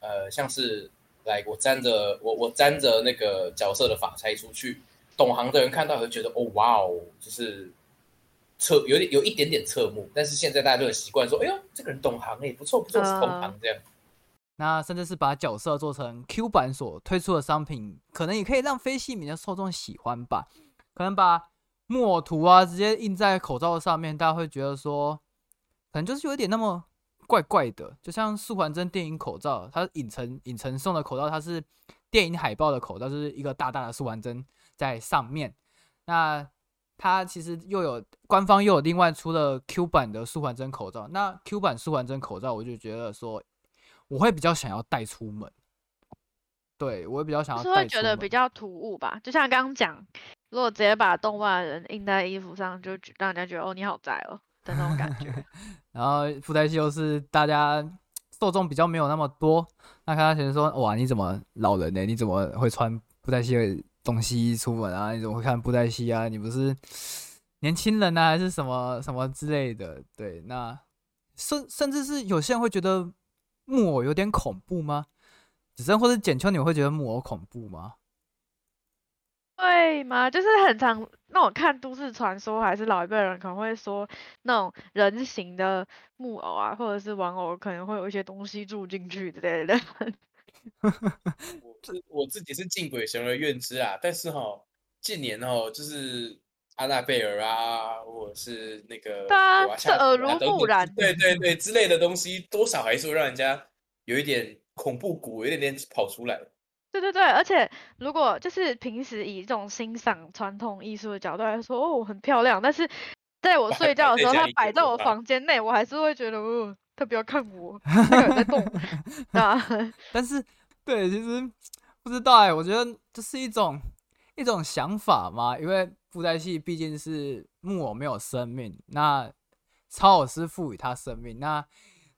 呃，像是来我沾着我我沾着那个角色的发钗出去，懂行的人看到会觉得哦哇哦，就是侧有点有一点点侧目，但是现在大家都很习惯说，哎呦，这个人懂行哎，不错不错，是同行这样。那甚至是把角色做成 Q 版所推出的商品，可能也可以让非戏迷的受众喜欢吧。可能把木偶图啊直接印在口罩上面，大家会觉得说，可能就是有一点那么怪怪的。就像素还真电影口罩，它影城影城送的口罩，它是电影海报的口罩，就是一个大大的素还真在上面。那它其实又有官方又有另外出了 Q 版的舒缓针口罩。那 Q 版舒缓针口罩，我就觉得说。我会比较想要带出门，对我会比较想要，是会觉得比较突兀吧？就像刚刚讲，如果直接把动漫人印在衣服上，就让人家觉得哦你好宅哦的那种感觉。[laughs] 然后附带器又是大家受众比较没有那么多，那看他前说哇你怎么老人呢？你怎么会穿布袋戏的东西出门啊？你怎么会看布袋戏啊？你不是 [laughs] 年轻人啊，还是什么什么之类的？对，那甚甚至是有些人会觉得。木偶有点恐怖吗？子珍或者简秋，你会觉得木偶恐怖吗？会吗？就是很常那种看都市传说，还是老一辈人可能会说那种人形的木偶啊，或者是玩偶，可能会有一些东西住进去之类的。[laughs] 我是我自己是敬鬼神而怨之啊，但是哈，近年哦，就是安娜贝尔啊，或者是那个对啊，是耳濡目染，对对对之类的东西，多少还是会让人家有一点恐怖谷，有点点跑出来。对对对，而且如果就是平时以这种欣赏传统艺术的角度来说，哦，很漂亮，但是在我 [laughs] 睡觉的时候，它摆在我房间内，我还是会觉得，哦，他不要看我，[laughs] 在动啊。[laughs] [laughs] 但是，对，其实不知道哎，我觉得这是一种一种想法嘛，因为布袋戏毕竟是木偶没有生命，那超偶师赋予它生命，那。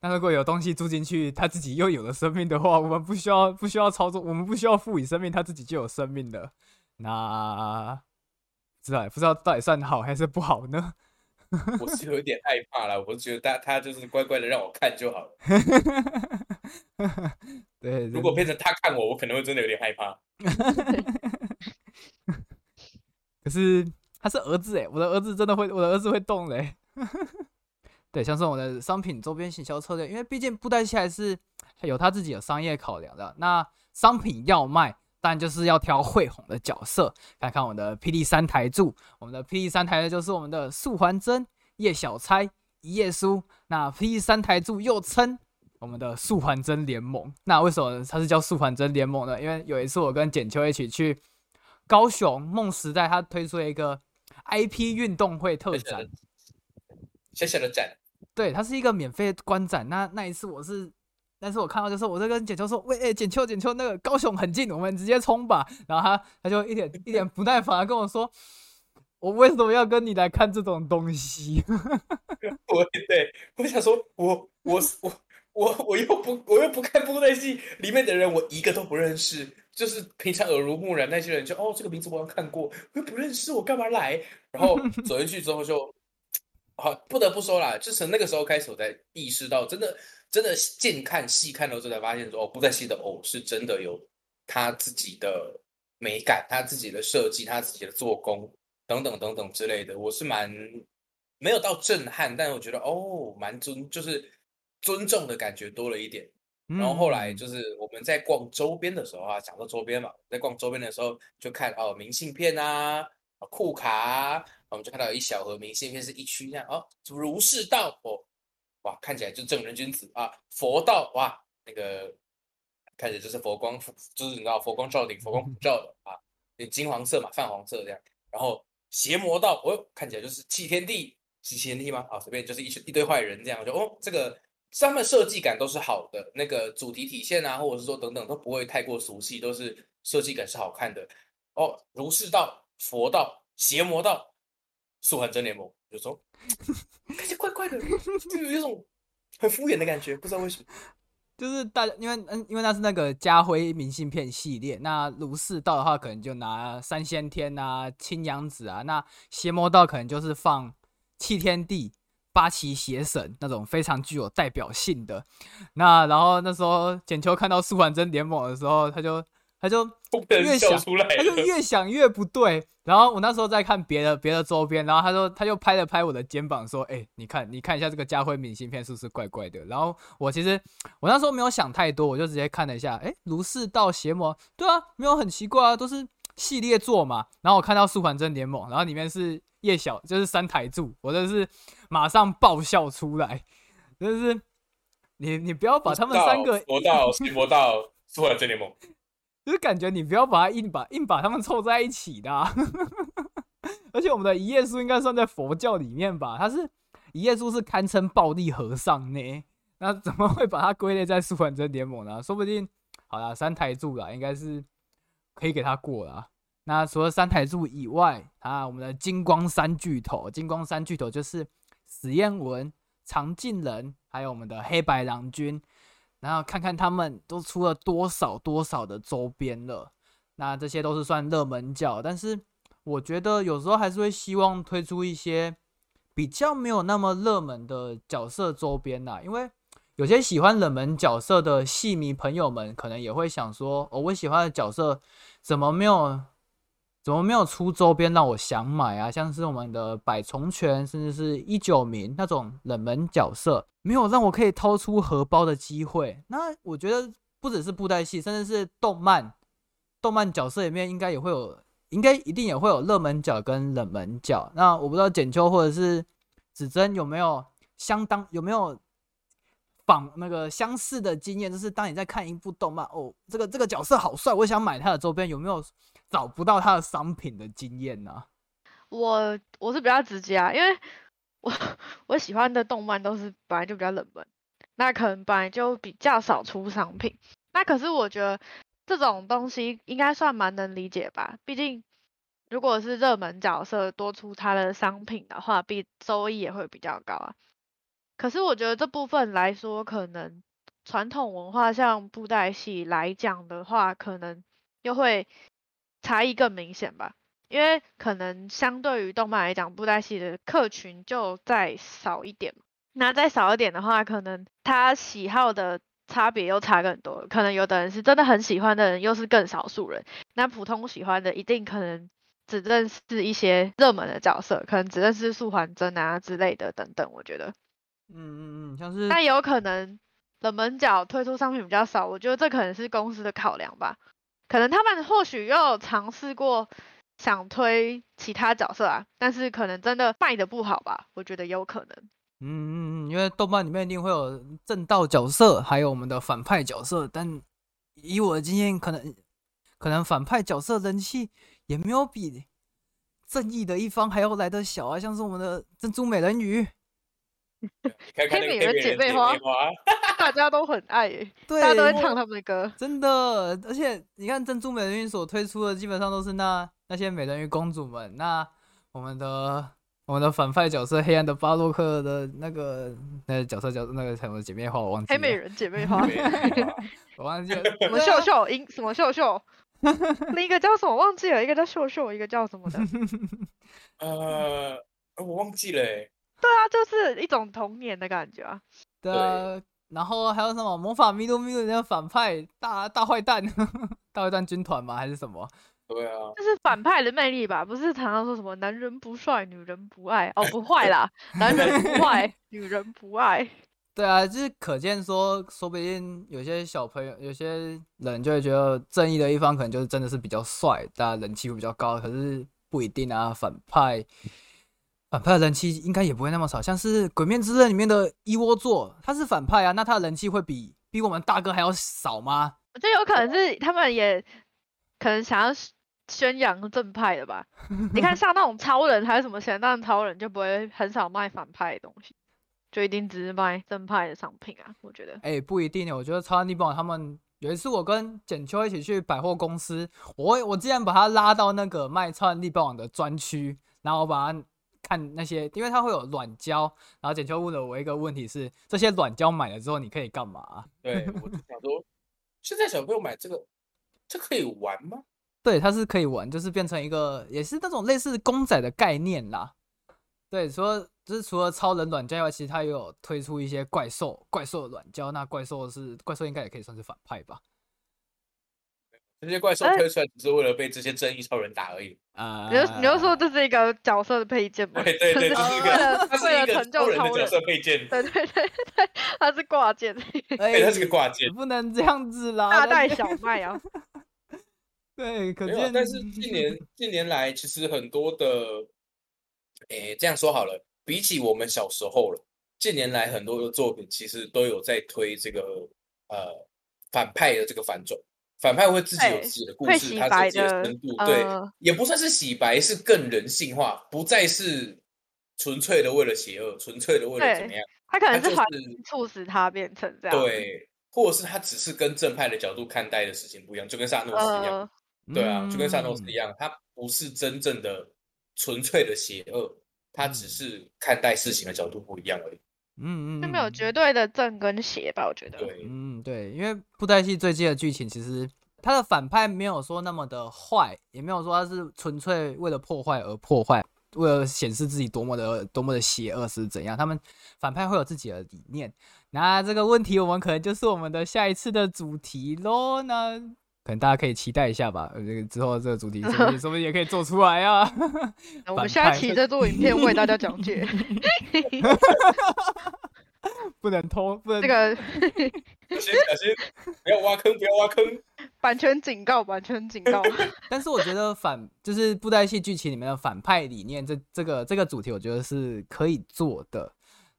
那如果有东西住进去，它自己又有了生命的话，我们不需要不需要操作，我们不需要赋予生命，它自己就有生命的。那知道不知道到底算好还是不好呢？[laughs] 我是有一点害怕了，我觉得他他就是乖乖的让我看就好了。[laughs] 对，如果变成他看我，我可能会真的有点害怕。[laughs] 可是他是儿子哎，我的儿子真的会，我的儿子会动嘞。对，像是我的商品周边行销策略，因为毕竟布袋戏还是有他自己的商业考量的。那商品要卖，当然就是要挑会哄的角色。看看我的霹雳三台柱，我们的霹雳三台就是我们的素还真、叶小钗、一页书。那霹雳三台柱又称我们的素还真联盟。那为什么它是叫素还真联盟呢？因为有一次我跟简秋一起去高雄梦时代，他推出了一个 IP 运动会特展，小小的展。对，它是一个免费观展。那那一次我是，但是我看到就是我在跟简秋说，喂，哎，简秋，简秋，那个高雄很近，我们直接冲吧。然后他他就一点 [laughs] 一点不耐烦的跟我说，我为什么要跟你来看这种东西？[laughs] 我对，我想说，我我我我我又不我又不看布袋戏，里面的人我一个都不认识，就是平常耳濡目染那些人，就哦，这个名字我有看过，我又不认识，我干嘛来？然后走进去之后就。好，不得不说啦，就从那个时候开始，我才意识到，真的，真的近看细看的时候，才发现说，哦，布袋戏的偶是真的有他自己的美感，他自己的设计，他自己的做工等等等等之类的。我是蛮没有到震撼，但是我觉得哦，蛮尊，就是尊重的感觉多了一点。然后后来就是我们在逛周边的时候啊，讲到周边嘛，在逛周边的时候就看哦，明信片啊，库卡。我们就看到有一小盒明信片，是一区这样哦，如是道哦，哇，看起来就正人君子啊，佛道哇，那个看起来就是佛光，就是你知道佛光照顶，佛光普照的啊，金黄色嘛，泛黄色这样。然后邪魔道哦，看起来就是弃天地，弃天地吗？啊，随便就是一群一堆坏人这样，就哦，这个上面设计感都是好的，那个主题体现啊，或者是说等等都不会太过俗气，都是设计感是好看的哦。儒释道、佛道、邪魔道。素还真联盟有时候 [laughs] 感觉怪怪的，[laughs] 就有一种很敷衍的感觉，不知道为什么。就是大家因为嗯，因为那是那个家辉明信片系列，那卢氏道的话，可能就拿三先天啊、青阳子啊；那邪魔道可能就是放弃天地、八岐邪神那种非常具有代表性的。那然后那时候简秋看到素还真联盟的时候，他就。他就越想他就。越想越不对。然后我那时候在看别的别的周边，然后他说他就拍了拍我的肩膀说：“哎、你看你看一下这个家辉明信片是不是怪怪的？”然后我其实我那时候没有想太多，我就直接看了一下，哎、卢氏道邪魔，对啊，没有很奇怪啊，都是系列作嘛。然后我看到速环真联盟，然后里面是叶小，就是三台柱，我真是马上爆笑出来，真是你你不要把他们三个魔道、邪魔道、速环真联盟，就是感觉你不要把它硬把硬把他们凑在一起的、[laughs] 而且我们的一页书应该算在佛教里面吧？它是一页书是堪称暴力和尚呢，那怎么会把它归类在素还真联盟呢？说不定好啦，三台柱啦，应该是可以给他过啦。那除了三台柱以外啊，我们的金光三巨头，金光三巨头就是史艳文、常进人，还有我们的黑白郎君。然后看看他们都出了多少多少的周边了，那这些都是算热门角，但是我觉得有时候还是会希望推出一些比较没有那么热门的角色周边呐，因为有些喜欢冷门角色的戏迷朋友们可能也会想说，哦，我喜欢的角色怎么没有怎么没有出周边让我想买啊？像是我们的百重拳，甚至是一九名那种冷门角色，没有让我可以掏出荷包的机会。那我觉得不只是布袋戏，甚至是动漫，动漫角色里面应该也会有，应该一定也会有热门角跟冷门角。那我不知道简秋或者是子珍有没有相当有没有仿那个相似的经验，就是当你在看一部动漫，哦，这个这个角色好帅，我想买他的周边，有没有找不到他的商品的经验呢、我我是比较直接啊，因为我我喜欢的动漫都是本来就比较冷门，那可能本来就比较少出商品。那可是我觉得这种东西应该算蛮能理解吧，毕竟如果是热门角色多出它的商品的话，比收益也会比较高啊。可是我觉得这部分来说，可能传统文化像布袋戏来讲的话，可能又会差异更明显吧。因为可能相对于动漫来讲，布袋戏的客群就再少一点嘛。那再少一点的话，可能他喜好的差别又差更多。可能有的人是真的很喜欢的人，又是更少数人。那普通喜欢的，一定可能只认识一些热门的角色，可能只认识素还真啊之类的等等。我觉得，嗯嗯嗯，像是那有可能冷门角推出商品比较少，我觉得这可能是公司的考量吧。可能他们或许又有尝试过想推其他角色啊，但是可能真的卖的不好吧，我觉得有可能。嗯嗯嗯，因为动漫里面一定会有正道角色，还有我们的反派角色，但以我的经验，可能可能反派角色人气也没有比正义的一方还要来得小啊，像是我们的珍珠美人鱼，看看那个黑美人姐姐妹花？花，大家都很爱耶、对，大家都会唱他们的歌。真的，而且你看珍珠美人鱼所推出的，基本上都是那那些美人鱼公主们。那我们的我们的反派角色黑暗的巴洛克的那个那个角色叫那个什么姐妹花，我忘记了。黑美人姐妹花，[laughs] 我忘记了。什么秀秀，英什么秀秀，另一个叫什么忘记了，一个叫秀秀，一个叫什么的。[laughs] 呃，我忘记了欸，对啊，就是一种童年的感觉啊。对啊，然后还有什么魔法咪路咪路那个反派大大坏蛋，[laughs] 大坏蛋军团吗？还是什么？对啊，这是反派的魅力吧？不是常常说什么男人不帅，女人不爱哦，不坏啦，[laughs] 男人不坏，女人不爱。对啊，就是可见说，说不定有些小朋友、有些人就会觉得正义的一方可能就是真的是比较帅，大家人气会比较高。可是不一定啊，反派反派的人气应该也不会那么少。像是《鬼面之刃》里面的一窝座，他是反派啊，那他的人气会比比我们大哥还要少吗？我觉得有可能是他们也可能想要宣扬正派的吧。[laughs] 你看，像那种超人还是什么咸蛋超人，就不会很少卖反派的东西，就一定只是卖正派的商品啊。我觉得，哎、不一定耶。我觉得超人力棒他们有一次，我跟简秋一起去百货公司，我我竟然把他拉到那个卖超人力棒网的专区，然后我把他看那些，因为它会有软胶，然后简秋问了我一个问题是：这些软胶买了之后你可以干嘛？对，我就想说，现在小朋友买这个，[laughs] 这可以玩吗？对，它是可以玩，就是变成一个也是那种类似公仔的概念啦。对，除了就是除了超人软胶以外，其实它也有推出一些怪兽怪兽的软胶。那怪兽是怪兽应该也可以算是反派吧？这些怪兽推出来只是为了被这些正义超人打而已。啊，你就你就说这是一个角色的配件吗？对对对，这是一为了个，它是一个超人的角色配件，对对对对，它是挂件，[laughs] 哎对，它是个挂件。不能这样子啦，大袋小麦啊。[laughs] 对，可没有但是近年 [laughs] 近年来，其实很多的，诶，这样说好了，比起我们小时候了，近年来很多的作品其实都有在推这个呃反派的这个反转，反派会自己有自己的故事，他自己的深度，对，呃也不算是洗白，是更人性化，不再是纯粹的为了邪恶，纯粹的为了怎么样，他可能是环境促使他变成这样。，对，或者是他只是跟正派的角度看待的事情不一样，就跟萨诺斯一样。呃，对啊，就跟萨诺斯嗯一样，他不是真正的纯粹的邪恶，他只嗯是看待事情的角度不一样而已。嗯嗯，就没有嗯绝对的正跟邪吧？我觉得。对，嗯，对，因为布袋戏最近的剧情其实他的反派没有说那么的坏，也没有说他是纯粹为了破坏而破坏，为了显示自己多么的多么的邪恶是怎样。他们反派会有自己的理念。那这个问题我们可能就是我们的下一次的主题喽。那可能大家可以期待一下吧。呃，这个之后这个主题 [laughs] 说不定说不定也可以做出来啊。[laughs] 我们下期再做影片为大家讲解 [laughs] 不能偷，不能这个小心小心，不要挖坑，不要挖坑。版权警告，版权警告。但是我觉得反就是布袋戏剧情里面的反派理念，这这个这个主题，我觉得是可以做的。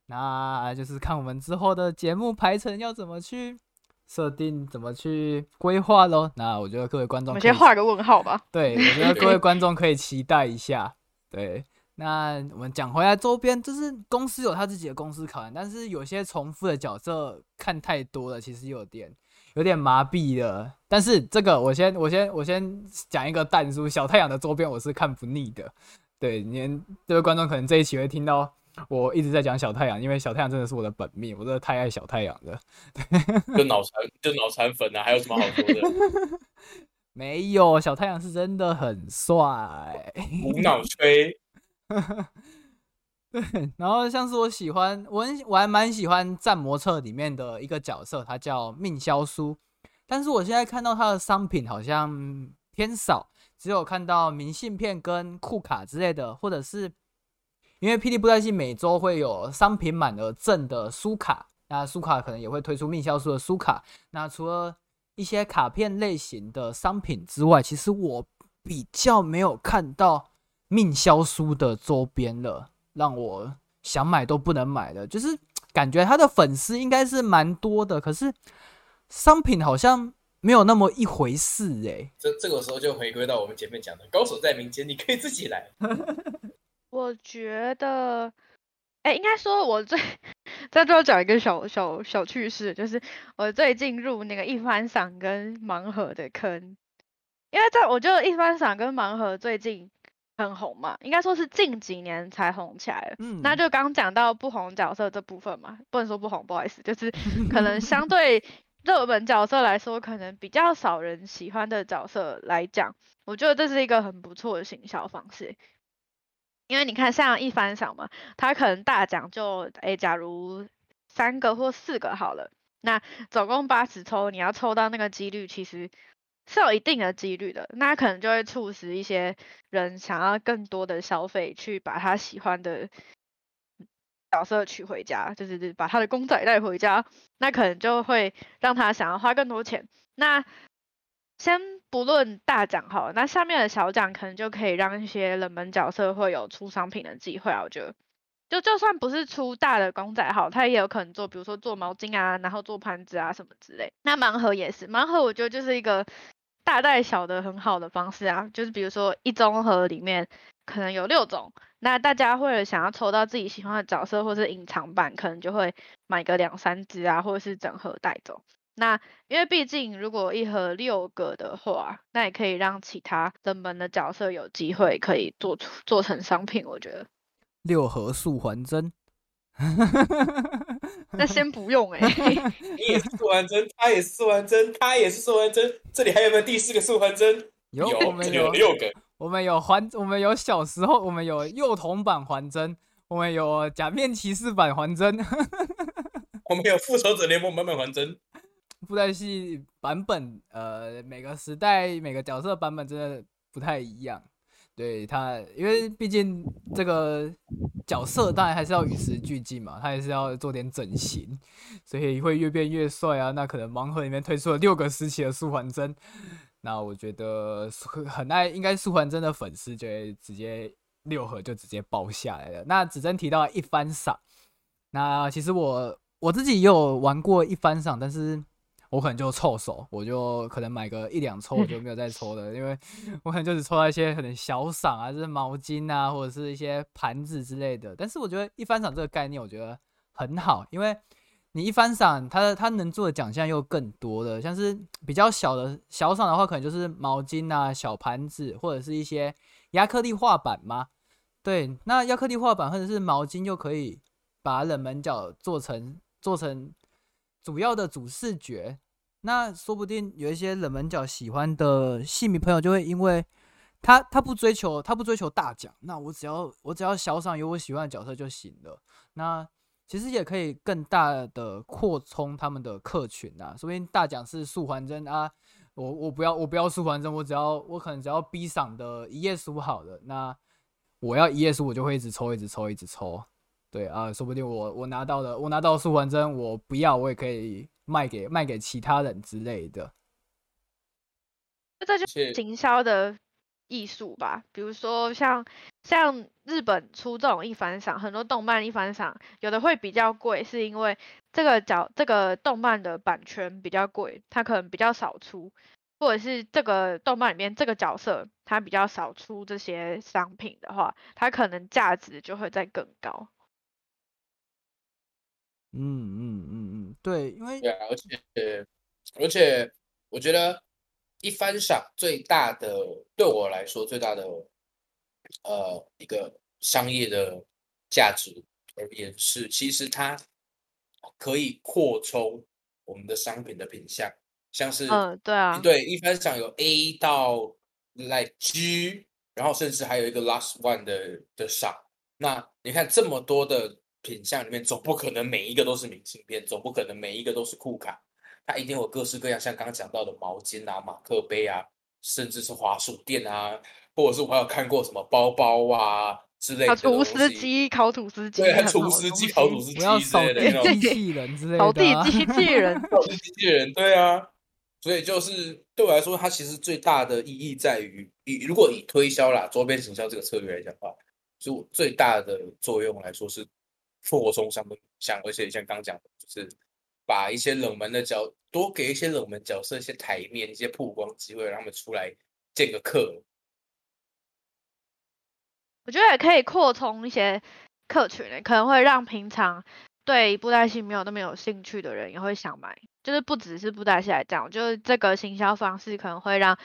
那就是看我们之后的节目排程要怎么去设定，怎么去规划喽。那我觉得各位观众可以们先画个问号吧。[laughs] 对，我觉得各位观众可以期待一下。对，那我们讲回来周边，就是公司有他自己的公司考量，但是有些重复的角色看太多了，其实有点有点麻痹了。但是这个我先我先我先讲一个淡书，小太阳的周边我是看不腻的。对，您这位观众可能这一期会听到我一直在讲小太阳，因为小太阳真的是我的本命，我真的太爱小太阳了。就脑残，就脑残粉啊，还有什么好说的？[laughs] 没有，小太阳是真的很帅。无脑吹，[laughs] 对，然后像是我喜欢，我很我还蛮喜欢《战魔策》里面的一个角色，他叫命消书，但是我现在看到他的商品好像偏少，只有看到明信片跟库卡之类的，或者是因为霹雳布袋戏每周会有商品满额赠的书卡，那书卡可能也会推出命销书的书卡。那除了一些卡片类型的商品之外，其实我比较没有看到命销书的周边了，让我想买都不能买的，就是感觉他的粉丝应该是蛮多的，可是商品好像没有那么一回事诶、这这个时候就回归到我们前面讲的，高手在民间，你可以自己来。[laughs] 我觉得，哎，应该说，我最在最后讲一个小小小趣事，就是我最近入那个一番赏跟盲盒的坑，因为在我觉得一番赏跟盲盒最近很红嘛，应该说是近几年才红起来的。嗯，那就刚讲到不红角色这部分嘛，不能说不红，不好意思，就是可能相对 [laughs] 热门角色来说，可能比较少人喜欢的角色来讲，我觉得这是一个很不错的行销方式。因为你看，像一番赏嘛，它可能大奖就诶，假如三个或四个好了，那总共八十抽，你要抽到那个几率其实是有一定的几率的，那可能就会促使一些人想要更多的消费，去把他喜欢的角色取回家，就是把他的公仔带回家，那可能就会让他想要花更多钱。那先不论大奖好了，那下面的小奖可能就可以让一些冷门角色会有出商品的机会啊。我觉得，就就算不是出大的公仔好，他也有可能做，比如说做毛巾啊，然后做盘子啊什么之类。那盲盒也是，盲盒我觉得就是一个大带小的很好的方式啊，就是比如说一中盒里面可能有六种，那大家为了想要抽到自己喜欢的角色或是隐藏版，可能就会买个两三只啊，或者是整盒带走。那因为毕竟如果一盒六个的话，那也可以让其他冷门的角色有机会可以做出做成商品。我觉得六盒素还真，那先不用哎、[laughs] 你也是素还真，他也是素还真，他也是素还真。这里还有没有第四个素还真？有我们有六个。我们有还，我们有小时候，我们有幼童版还真，我们有假面骑士版还真，[laughs] 我们有复仇者联盟版本还真。布袋戏版本，呃，每个时代每个角色版本真的不太一样。对他，因为毕竟这个角色当然还是要与时俱进嘛，他也是要做点整形，所以会越变越帅啊。那可能盲盒里面推出了六个时期的素还真，那我觉得很爱，应该素还真的粉丝就会直接六盒就直接包下来了。那子珍提到一番赏，那其实我我自己也有玩过一番赏，但是。我可能就凑手，我就可能买个一两抽，我就没有再抽了，因为我可能就只抽到一些可能小赏啊，就是毛巾啊，或者是一些盘子之类的。但是我觉得一番赏这个概念，我觉得很好，因为你一番赏，它它能做的奖项又更多了。像是比较小的小赏的话，可能就是毛巾啊、小盘子，或者是一些亚克力画板嘛。对，那亚克力画板或者是毛巾，又可以把冷门角做成做成主要的主视觉。那说不定有一些冷门角喜欢的戏迷朋友，就会因为他他不追求他不追求大奖，那我只要我只要小赏有我喜欢的角色就行了。那其实也可以更大的扩充他们的客群啊。说不定大奖是素还真啊，我我不要我不要素还真，我只要我可能只要 B 赏的一页书好了。那我要一页书，我就会一直抽一直抽一直抽。对啊，说不定我我拿到了我拿到素还真，我不要我也可以。卖给卖给其他人之类的，这就是行销的艺术吧。比如说像像日本出这种一番赏，很多动漫一番赏，有的会比较贵，是因为这个角这个动漫的版权比较贵，它可能比较少出，或者是这个动漫里面这个角色它比较少出这些商品的话，它可能价值就会再更高。嗯嗯嗯嗯，对，因为对啊，而且而且我觉得一番赏最大的对我来说最大的呃一个商业的价值而言是，其实它可以扩充我们的商品的品相，像是嗯对啊，对一番赏有 A 到来 G，然后甚至还有一个 Last One 的的赏，那你看这么多的。品相里面总不可能每一个都是明信片，总不可能每一个都是酷卡，它一定有各式各样，像刚刚讲到的毛巾啊、马克杯啊，甚至是滑鼠垫啊，或者是我还有看过什么包包啊之类的。厨师机、烤土司机，对，厨师机、烤土司机之类的那种机器人之类的。扫地机器人，[laughs] 扫地机器人，对啊。所以就是对我来说，它其实最大的意义在于，以如果以推销啦、周边行销这个策略来讲的话，就最大的作用来说是。扩充上的像，而且像刚讲的，就是把一些冷门的角多给一些冷门角色一些台面、一些曝光机会，让他们出来见个客。我觉得也可以扩充一些客群，可能会让平常对布袋戏没有那么有兴趣的人也会想买。就是不只是布袋戏来讲，就是这个行销方式可能会让。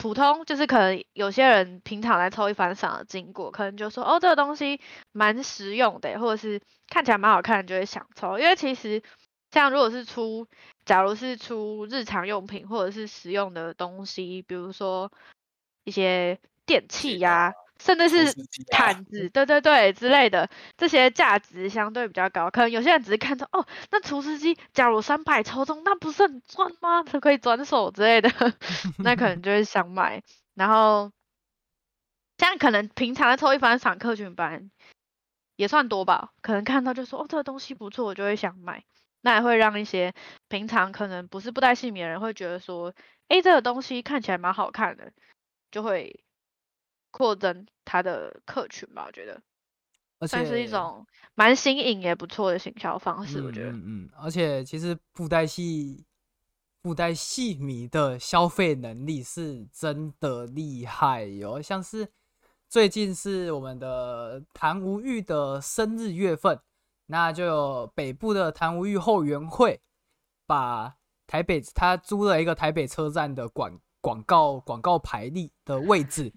普通就是可能有些人平常来抽一番赏的经过，可能就说哦这个东西蛮实用的，或者是看起来蛮好看，就会想抽。因为其实像如果是出，假如是出日常用品或者是实用的东西，比如说一些电器呀。甚至是毯子，对对对之类的，这些价值相对比较高。可能有些人只是看到哦，那厨师机假如三百抽中，那不是很赚吗？它可以转手之类的，[laughs] 那可能就会想买。然后，像可能平常抽一番赏客群班也算多吧，可能看到就说哦，这个东西不错，我就会想买。那也会让一些平常可能不是不带姓名的人会觉得说，哎，这个东西看起来蛮好看的，就会。扩增他的客群吧，我觉得，算是一种蛮新颖也不错的行销方式。我觉得，嗯嗯，而且其实布袋戏布袋戏迷的消费能力是真的厉害哟。像是最近是我们的谭无欲的生日月份，那就有北部的谭无欲后援会把台北他租了一个台北车站的广广告广告牌立的位置。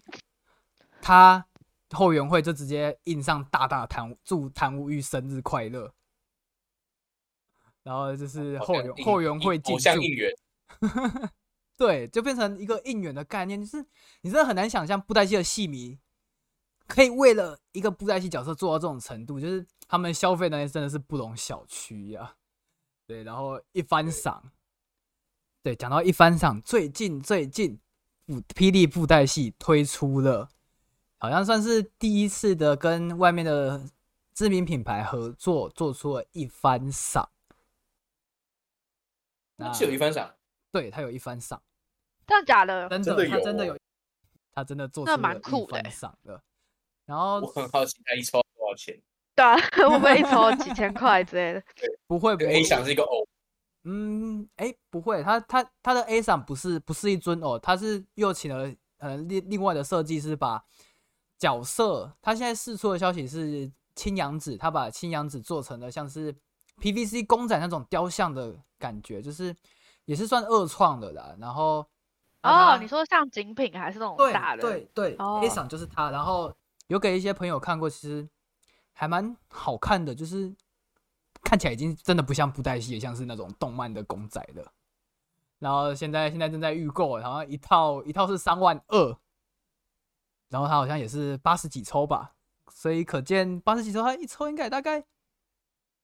他后援会就直接印上大大谈祝谭无欲生日快乐，然后就是后援后援会进驻，应援，[laughs] 对，就变成一个应援的概念，就是你真的很难想象布袋戏的戏迷可以为了一个布袋戏角色做到这种程度，就是他们消费能力真的是不容小觑呀。对，然后一番赏，对，讲到一番赏，最近最近，布霹雳布袋戏推出了，好像算是第一次的跟外面的知名品牌合作，做出了一番赏。那是有一番赏，对他有一番赏，真的假的？真真的他真的有，他真的做出那了一蛮酷的番欸赏的。然后我很好奇他一抽多少钱？对啊，会不会一抽几千块之类的？[laughs] 不会不会 A 赏是一个偶，嗯，哎，不会，他他他的 A 赏不是不是一尊哦，他是又请了呃另另外的设计师把角色，他现在试出的消息是青阳子，他把青阳子做成了像是 PVC 公仔那种雕像的感觉，就是也是算二创的啦。然后哦，你说像精品还是那种对大的？对对、哦 a 赏就是他，然后有给一些朋友看过，其实还蛮好看的，就是看起来已经真的不像布袋戏，也像是那种动漫的公仔了。然后现在现在正在预购，好像一套一套是三万二，然后它好像也是八十几抽吧，所以可见八十几抽，它一抽应该大概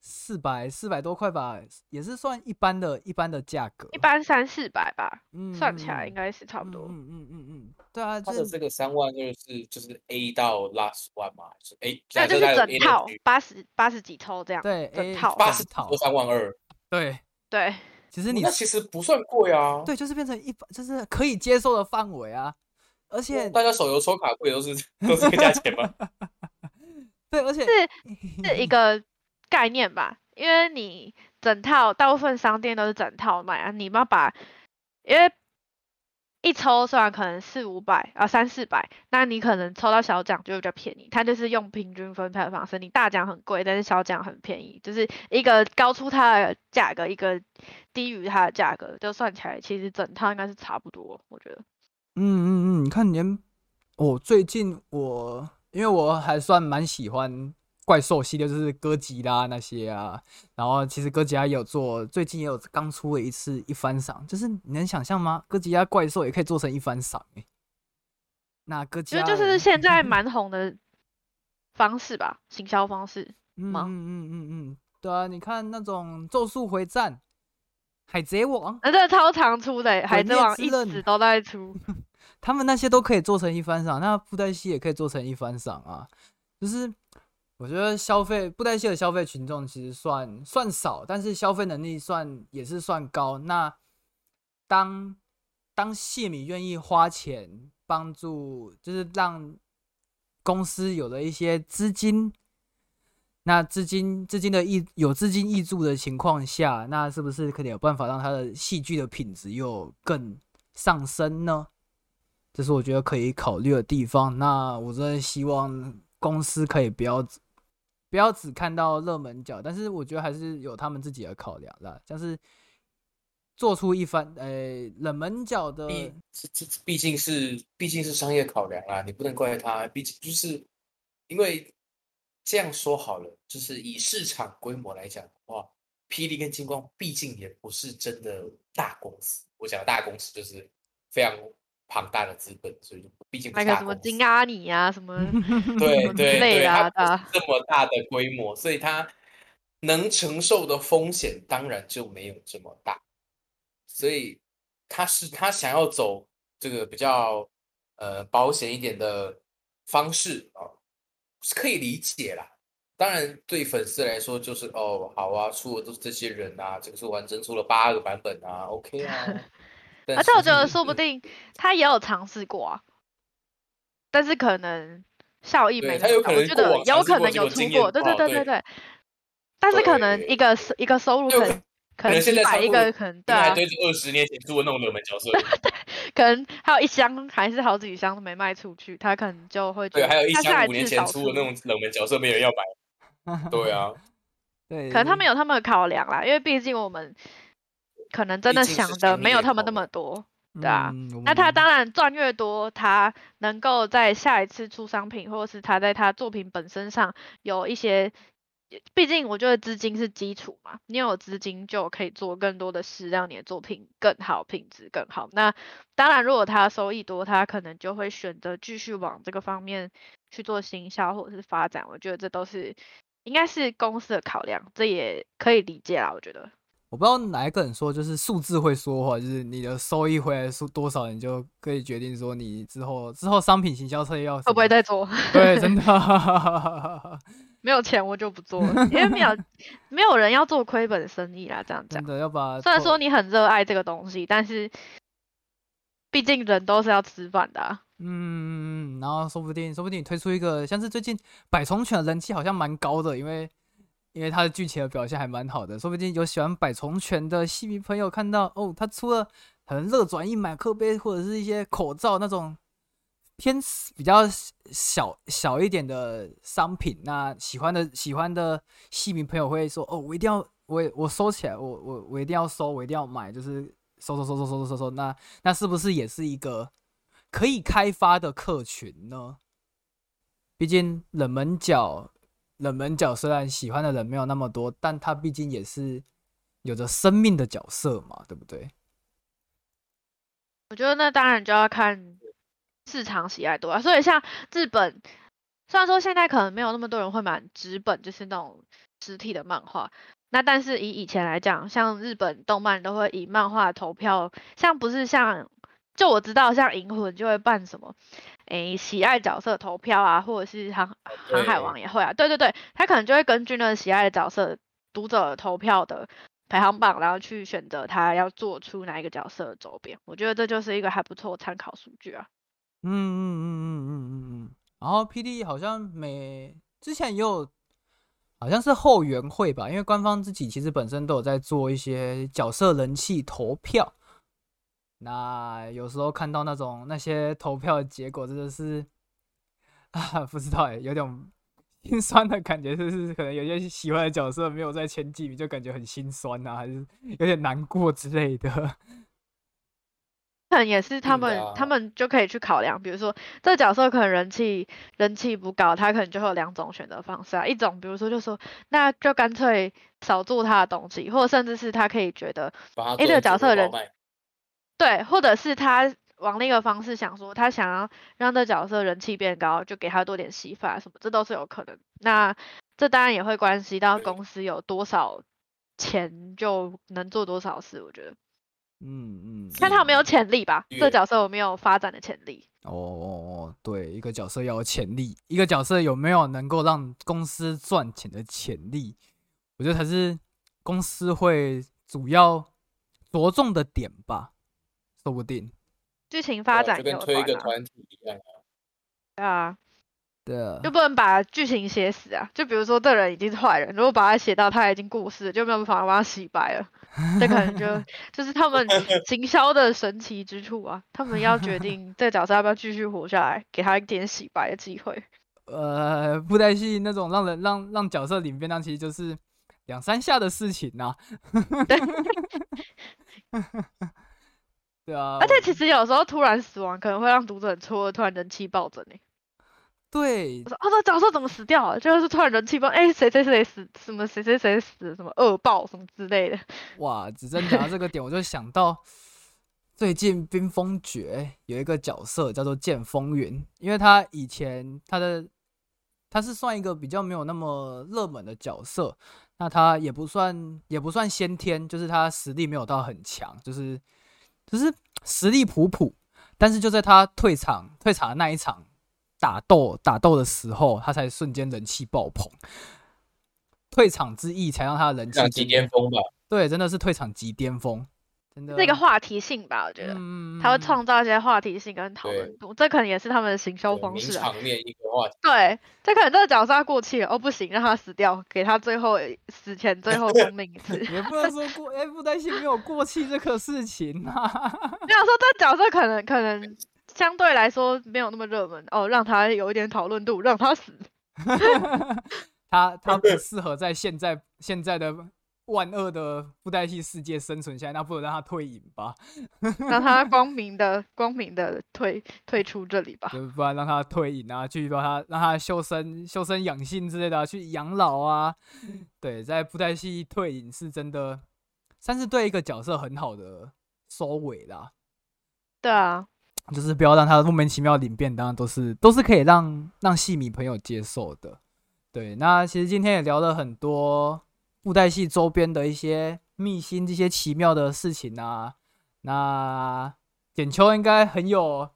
四百四百多块吧，也是算一般的一般的价格，一般三四百吧，嗯算起来嗯应该是差不多。嗯嗯嗯嗯，对啊，就是他的这个三万二是就是 A 到 last one 嘛？是 A，那就是整套八十八十几抽这样。对整套八十套多三万二，对，对，其实你那其实不算贵啊。对，就是变成一般，就是可以接受的范围啊。而且大家手游抽卡不也都是 [laughs] 都是这个价钱吗？[laughs] 对，而且是是一 [laughs] 个概念吧，因为你整套大部分商店都是整套卖啊，你要把，因为一抽虽然可能四五百啊三四百，那你可能抽到小奖就会比较便宜，它就是用平均分配的方式，你大奖很贵，但是小奖很便宜，就是一个高出它的价格，一个低于它的价格，就算起来其实整套应该是差不多，我觉得。嗯嗯嗯，你看连我最近我因为我还算蛮喜欢怪兽系列，就是哥吉拉那些啊。然后其实哥吉拉也有做，最近也有刚出了一次一番赏，就是你能想象吗？哥吉拉怪兽也可以做成一番赏诶、那哥吉拉就是现在蛮红的方式吧，行销方式。吗嗯嗯嗯嗯嗯，对啊，你看那种咒术回战、海贼王，那这个超常出的欸，海贼王一直都在出。[laughs] 他们那些都可以做成一番赏，那布袋戏也可以做成一番赏啊。就是我觉得消费布袋戏的消费群众其实算算少，但是消费能力算也是算高。那当当谢米愿意花钱帮助，就是让公司有了一些资金，那资金资金的益有资金挹注的情况下，那是不是可能有办法让他的戏剧的品质又更上升呢？这是我觉得可以考虑的地方。那我真的希望公司可以不要不要只看到热门角，但是我觉得还是有他们自己的考量啦，像是做出一番呃冷门角的，毕这这毕竟是毕竟是商业考量啦，你不能怪他，毕竟就是因为这样说好了，就是以市场规模来讲的话，霹雳跟金光毕竟也不是真的大公司。我讲的大公司就是非常庞大的资本，所以就毕竟不那个什么金阿里呀，什么 [laughs] [laughs] 对什么之对啊，它对啊不是这么大的规模，所以它能承受的风险当然就没有这么大。所以他是他想要走这个比较呃保险一点的方式啊，是可以理解啦。当然，对粉丝来说就是哦，好啊，出的都是这些人啊，这个是完整出了八个版本啊，OK 啊。[laughs] 但而且我觉得说不定他也有尝试过啊，但是可能效益没那么大。他有可能我觉得有可能有出过，对对对对对。但是可能一个收一个收入有可可能可能能现在差不多个可能对对着二十年前出的那种冷门角色，[laughs] 可能还有一箱还是好几箱都没卖出去，他可能就会觉对，得还有一他下来箱五年前出的那种冷门角色，没有人要买。[laughs] 对啊，[laughs] 对，可能他们有他们的考量啦，因为毕竟我们可能真的想的没有他们那么多。对啊嗯那他当然赚越多，他能够在下一次出商品，或者是他在他作品本身上有一些，毕竟我觉得资金是基础嘛，你有资金就可以做更多的事，让你的作品更好，品质更好。那当然，如果他收益多，他可能就会选择继续往这个方面去做行销或者是发展。我觉得这都是应该是公司的考量，这也可以理解啦。我觉得。我不知道哪一个人说，就是数字会说话，就是你的收益回来数多少，你就可以决定说你之后之后商品行销策略要会不会再做？对，真的 [laughs] 没有钱我就不做，因为没有 [laughs] 没有人要做亏本生意啦。这样讲，真的要把虽然说你很热爱这个东西，但是毕竟人都是要吃饭的。嗯，然后说不定说不定你推出一个像是最近百虫犬的人气好像蛮高的，因为。因为它的剧情的表现还蛮好的，说不定有喜欢百虫犬的戏迷朋友看到哦，它出了很热转一买刻杯或者是一些口罩那种偏比较小小一点的商品，那喜欢的喜欢的戏迷朋友会说哦，我一定要我我收起来，我我我一定要收，我一定要买，就是收收收收收收收，那那是不是也是一个可以开发的客群呢？毕竟冷门角。冷门角虽然喜欢的人没有那么多，但他毕竟也是有着生命的角色嘛，对不对？我觉得那当然就要看市场喜爱度啊。所以像日本，虽然说现在可能没有那么多人会买纸本，就是那种实体的漫画，那但是以以前来讲，像日本动漫都会以漫画投票，像不是像就我知道像银魂就会办什么。诶，喜爱角色投票啊，或者是航航海王也会啊，对对对，他可能就会根据那个喜爱的角色读者投票的排行榜，然后去选择他要做出哪一个角色的周边。我觉得这就是一个还不错参考数据啊。嗯嗯嗯嗯嗯嗯嗯。然后 P D 好像每之前也有，好像是后援会吧，因为官方自己其实本身都有在做一些角色人气投票。那有时候看到那种那些投票的结果，真的是 [laughs] 啊，不知道哎，有点心酸的感觉，就是可能有些喜欢的角色没有在前几名，就感觉很心酸呐，还是有点难过之类的。可能也是他们，他们就可以去考量，比如说这个角色可能人气人气不高，他可能就会有两种选择方式啊，一种比如说就说那就干脆少做他的东西，或者甚至是他可以觉得，哎，这个角色人。对，或者是他往另一个方式想说，他想要让这角色人气变高，就给他多点戏法什么，这都是有可能。那这当然也会关系到公司有多少钱就能做多少事，我觉得。嗯嗯。看他有没有潜力吧，这角色有没有发展的潜力？哦哦哦，对，一个角色要有潜力，一个角色有没有能够让公司赚钱的潜力，我觉得才是公司会主要着重的点吧。说不定剧情发展就跟推一个团体一样啊。对啊，对啊，就不能把剧情写死啊。就比如说这人已经是坏人，如果把他写到他已经过世，就没有办法把他洗白了。[laughs] 这可能就就是他们行销的神奇之处啊。他们要决定 [laughs] 这个角色要不要继续活下来，给他一点洗白的机会。呃，布袋戏那种让人让让角色领便当，其实就是两三下的事情 [laughs] 呐。对啊，而且其实有时候突然死亡可能会让读者很错愕，突然人气暴增诶。对，我说角色怎么死掉了？就是突然人气崩，哎，谁谁谁死，什么谁谁谁死，什么恶报什么之类的。哇，子珍讲到这个点，我就想到最近冰封诀有一个角色叫做剑风云，因为他以前他的他是算一个比较没有那么热门的角色，那他也不算也不算先天，就是他实力没有到很强，就是。就是实力普普，但是就在他退场退场的那一场打斗打斗的时候，他才瞬间人气爆棚。退场之意才让他的人气极巅峰吧？对，真的是退场极巅峰。是一个话题性吧，我觉得，嗯他会创造一些话题性跟讨论度，这可能也是他们的行销方式。场面一个话题。对，这可能这个角色过气了，哦不行，让他死掉，给他最后死前最后生命一次。[laughs] 也不能说过，[laughs] 哎，不担心没有过气这个事情啊。[laughs] 没有说这角色可能可能相对来说没有那么热门哦，让他有一点讨论度，让他死。[laughs] 他他不适合在现在现在的。万恶的布袋戏世界生存下来，那不如让他退隐吧，让他光明的、[laughs] 光明的退退出这里吧。不然让他退隐啊，继续帮他让他修身、修身养性之类的，去养老啊。对，在布袋戏退隐是真的，算是对一个角色很好的收尾啦。对啊，就是不要让他莫名其妙领便当，都是都是可以让让戏迷朋友接受的。对，那其实今天也聊了很多。布袋戏周边的一些秘辛这些奇妙的事情啊。那简秋应该很有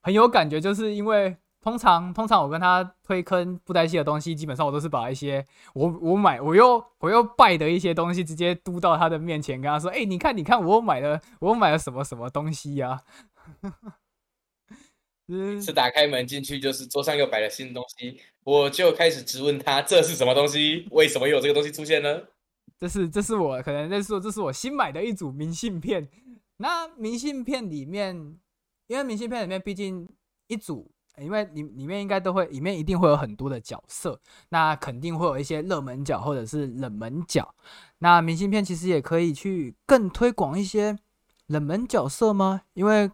很有感觉，就是因为通常通常我跟他推坑布袋戏的东西，基本上我都是把一些我我买我又我又拜的一些东西直接嘟到他的面前，跟他说：“哎、你看你看，我买了我买了什么什么东西呀、[laughs] [laughs] 是打开门进去，就是桌上又摆了新东西，我就开始质问他这是什么东西，为什么有这个东西出现呢？这是这是我可能在说，这是我新买的一组明信片。那明信片里面，因为明信片里面毕竟一组，因为里里面应该都会，里面一定会有很多的角色，那肯定会有一些热门角或者是冷门角。那明信片其实也可以去更推广一些冷门角色吗？因为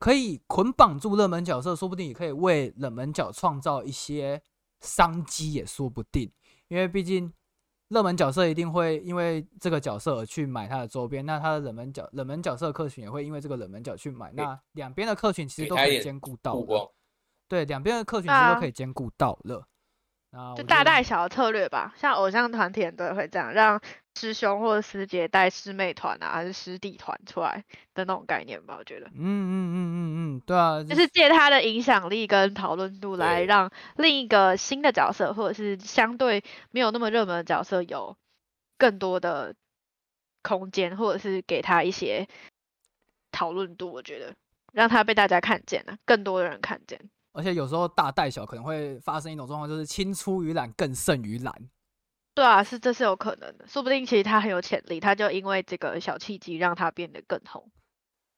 可以捆绑住热门角色，说不定也可以为冷门角创造一些商机，也说不定。因为毕竟热门角色一定会因为这个角色而去买他的周边，那他的冷门角冷门角色客群也会因为这个冷门角去买，那两边的客群其实都可以兼顾到了。对，两边的客群其实都可以兼顾到了。那就大大带小的策略吧，像偶像团体很多会这样，让师兄或者师姐带师妹团啊，还是师弟团出来的那种概念吧，我觉得。嗯嗯嗯嗯嗯，对啊，就是借他的影响力跟讨论度来让另一个新的角色，或者是相对没有那么热门的角色有更多的空间，或者是给他一些讨论度。我觉得让他被大家看见了，更多的人看见。而且有时候大带小可能会发生一种状况，就是青出于蓝更胜于蓝。对啊，是这是有可能的，说不定其实他很有潜力，他就因为这个小契机让他变得更红。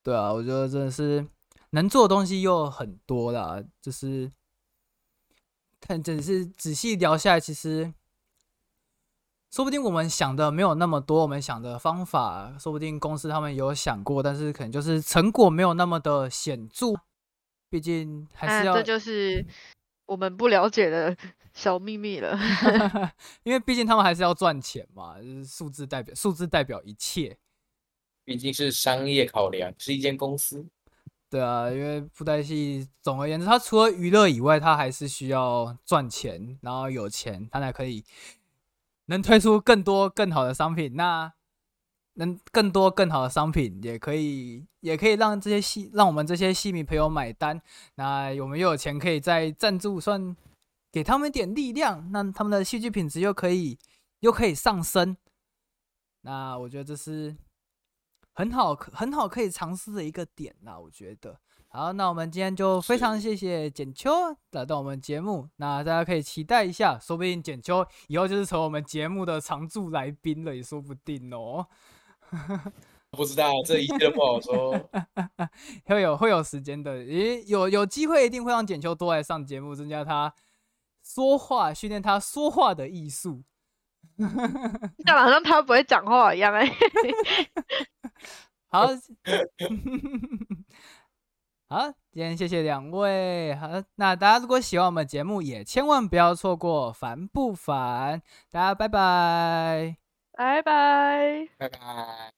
对啊，我觉得真的是能做的东西又很多啦，就是看真是仔细聊下来，其实说不定我们想的没有那么多，我们想的方法，说不定公司他们有想过，但是可能就是成果没有那么的显著，毕竟还是要，那这就是我们不了解的 [laughs] 小秘密了。[laughs] 因为毕竟他们还是要赚钱嘛，就是数字代表数字代表一切。毕竟是商业考量，是一间公司。对啊，因为布袋戏总而言之，它除了娱乐以外，它还是需要赚钱，然后有钱，它才可以能推出更多更好的商品。那能更多更好的商品，也可以也可以让这些戏让我们这些戏迷朋友买单。那我们又有钱可以再赞助算给他们一点力量，那他们的戏剧品质又可以又可以上升。那我觉得这是很好很好可以尝试的一个点啦，我觉得。好，那我们今天就非常谢谢简秋来到我们节目，那大家可以期待一下，说不定简秋以后就是成我们节目的常驻来宾了，也说不定哦。[laughs] 不知道这一切都不好说。[laughs] 会有会有时间的，诶，有有机会一定会让简秋多来上节目，增加他说话，训练他说话的艺术。[laughs] 讲得好像他不会讲话一样哎、好，好，今天谢谢两位。好，那大家如果喜欢我们节目，也千万不要错过烦不烦。大家拜拜。拜拜。拜拜。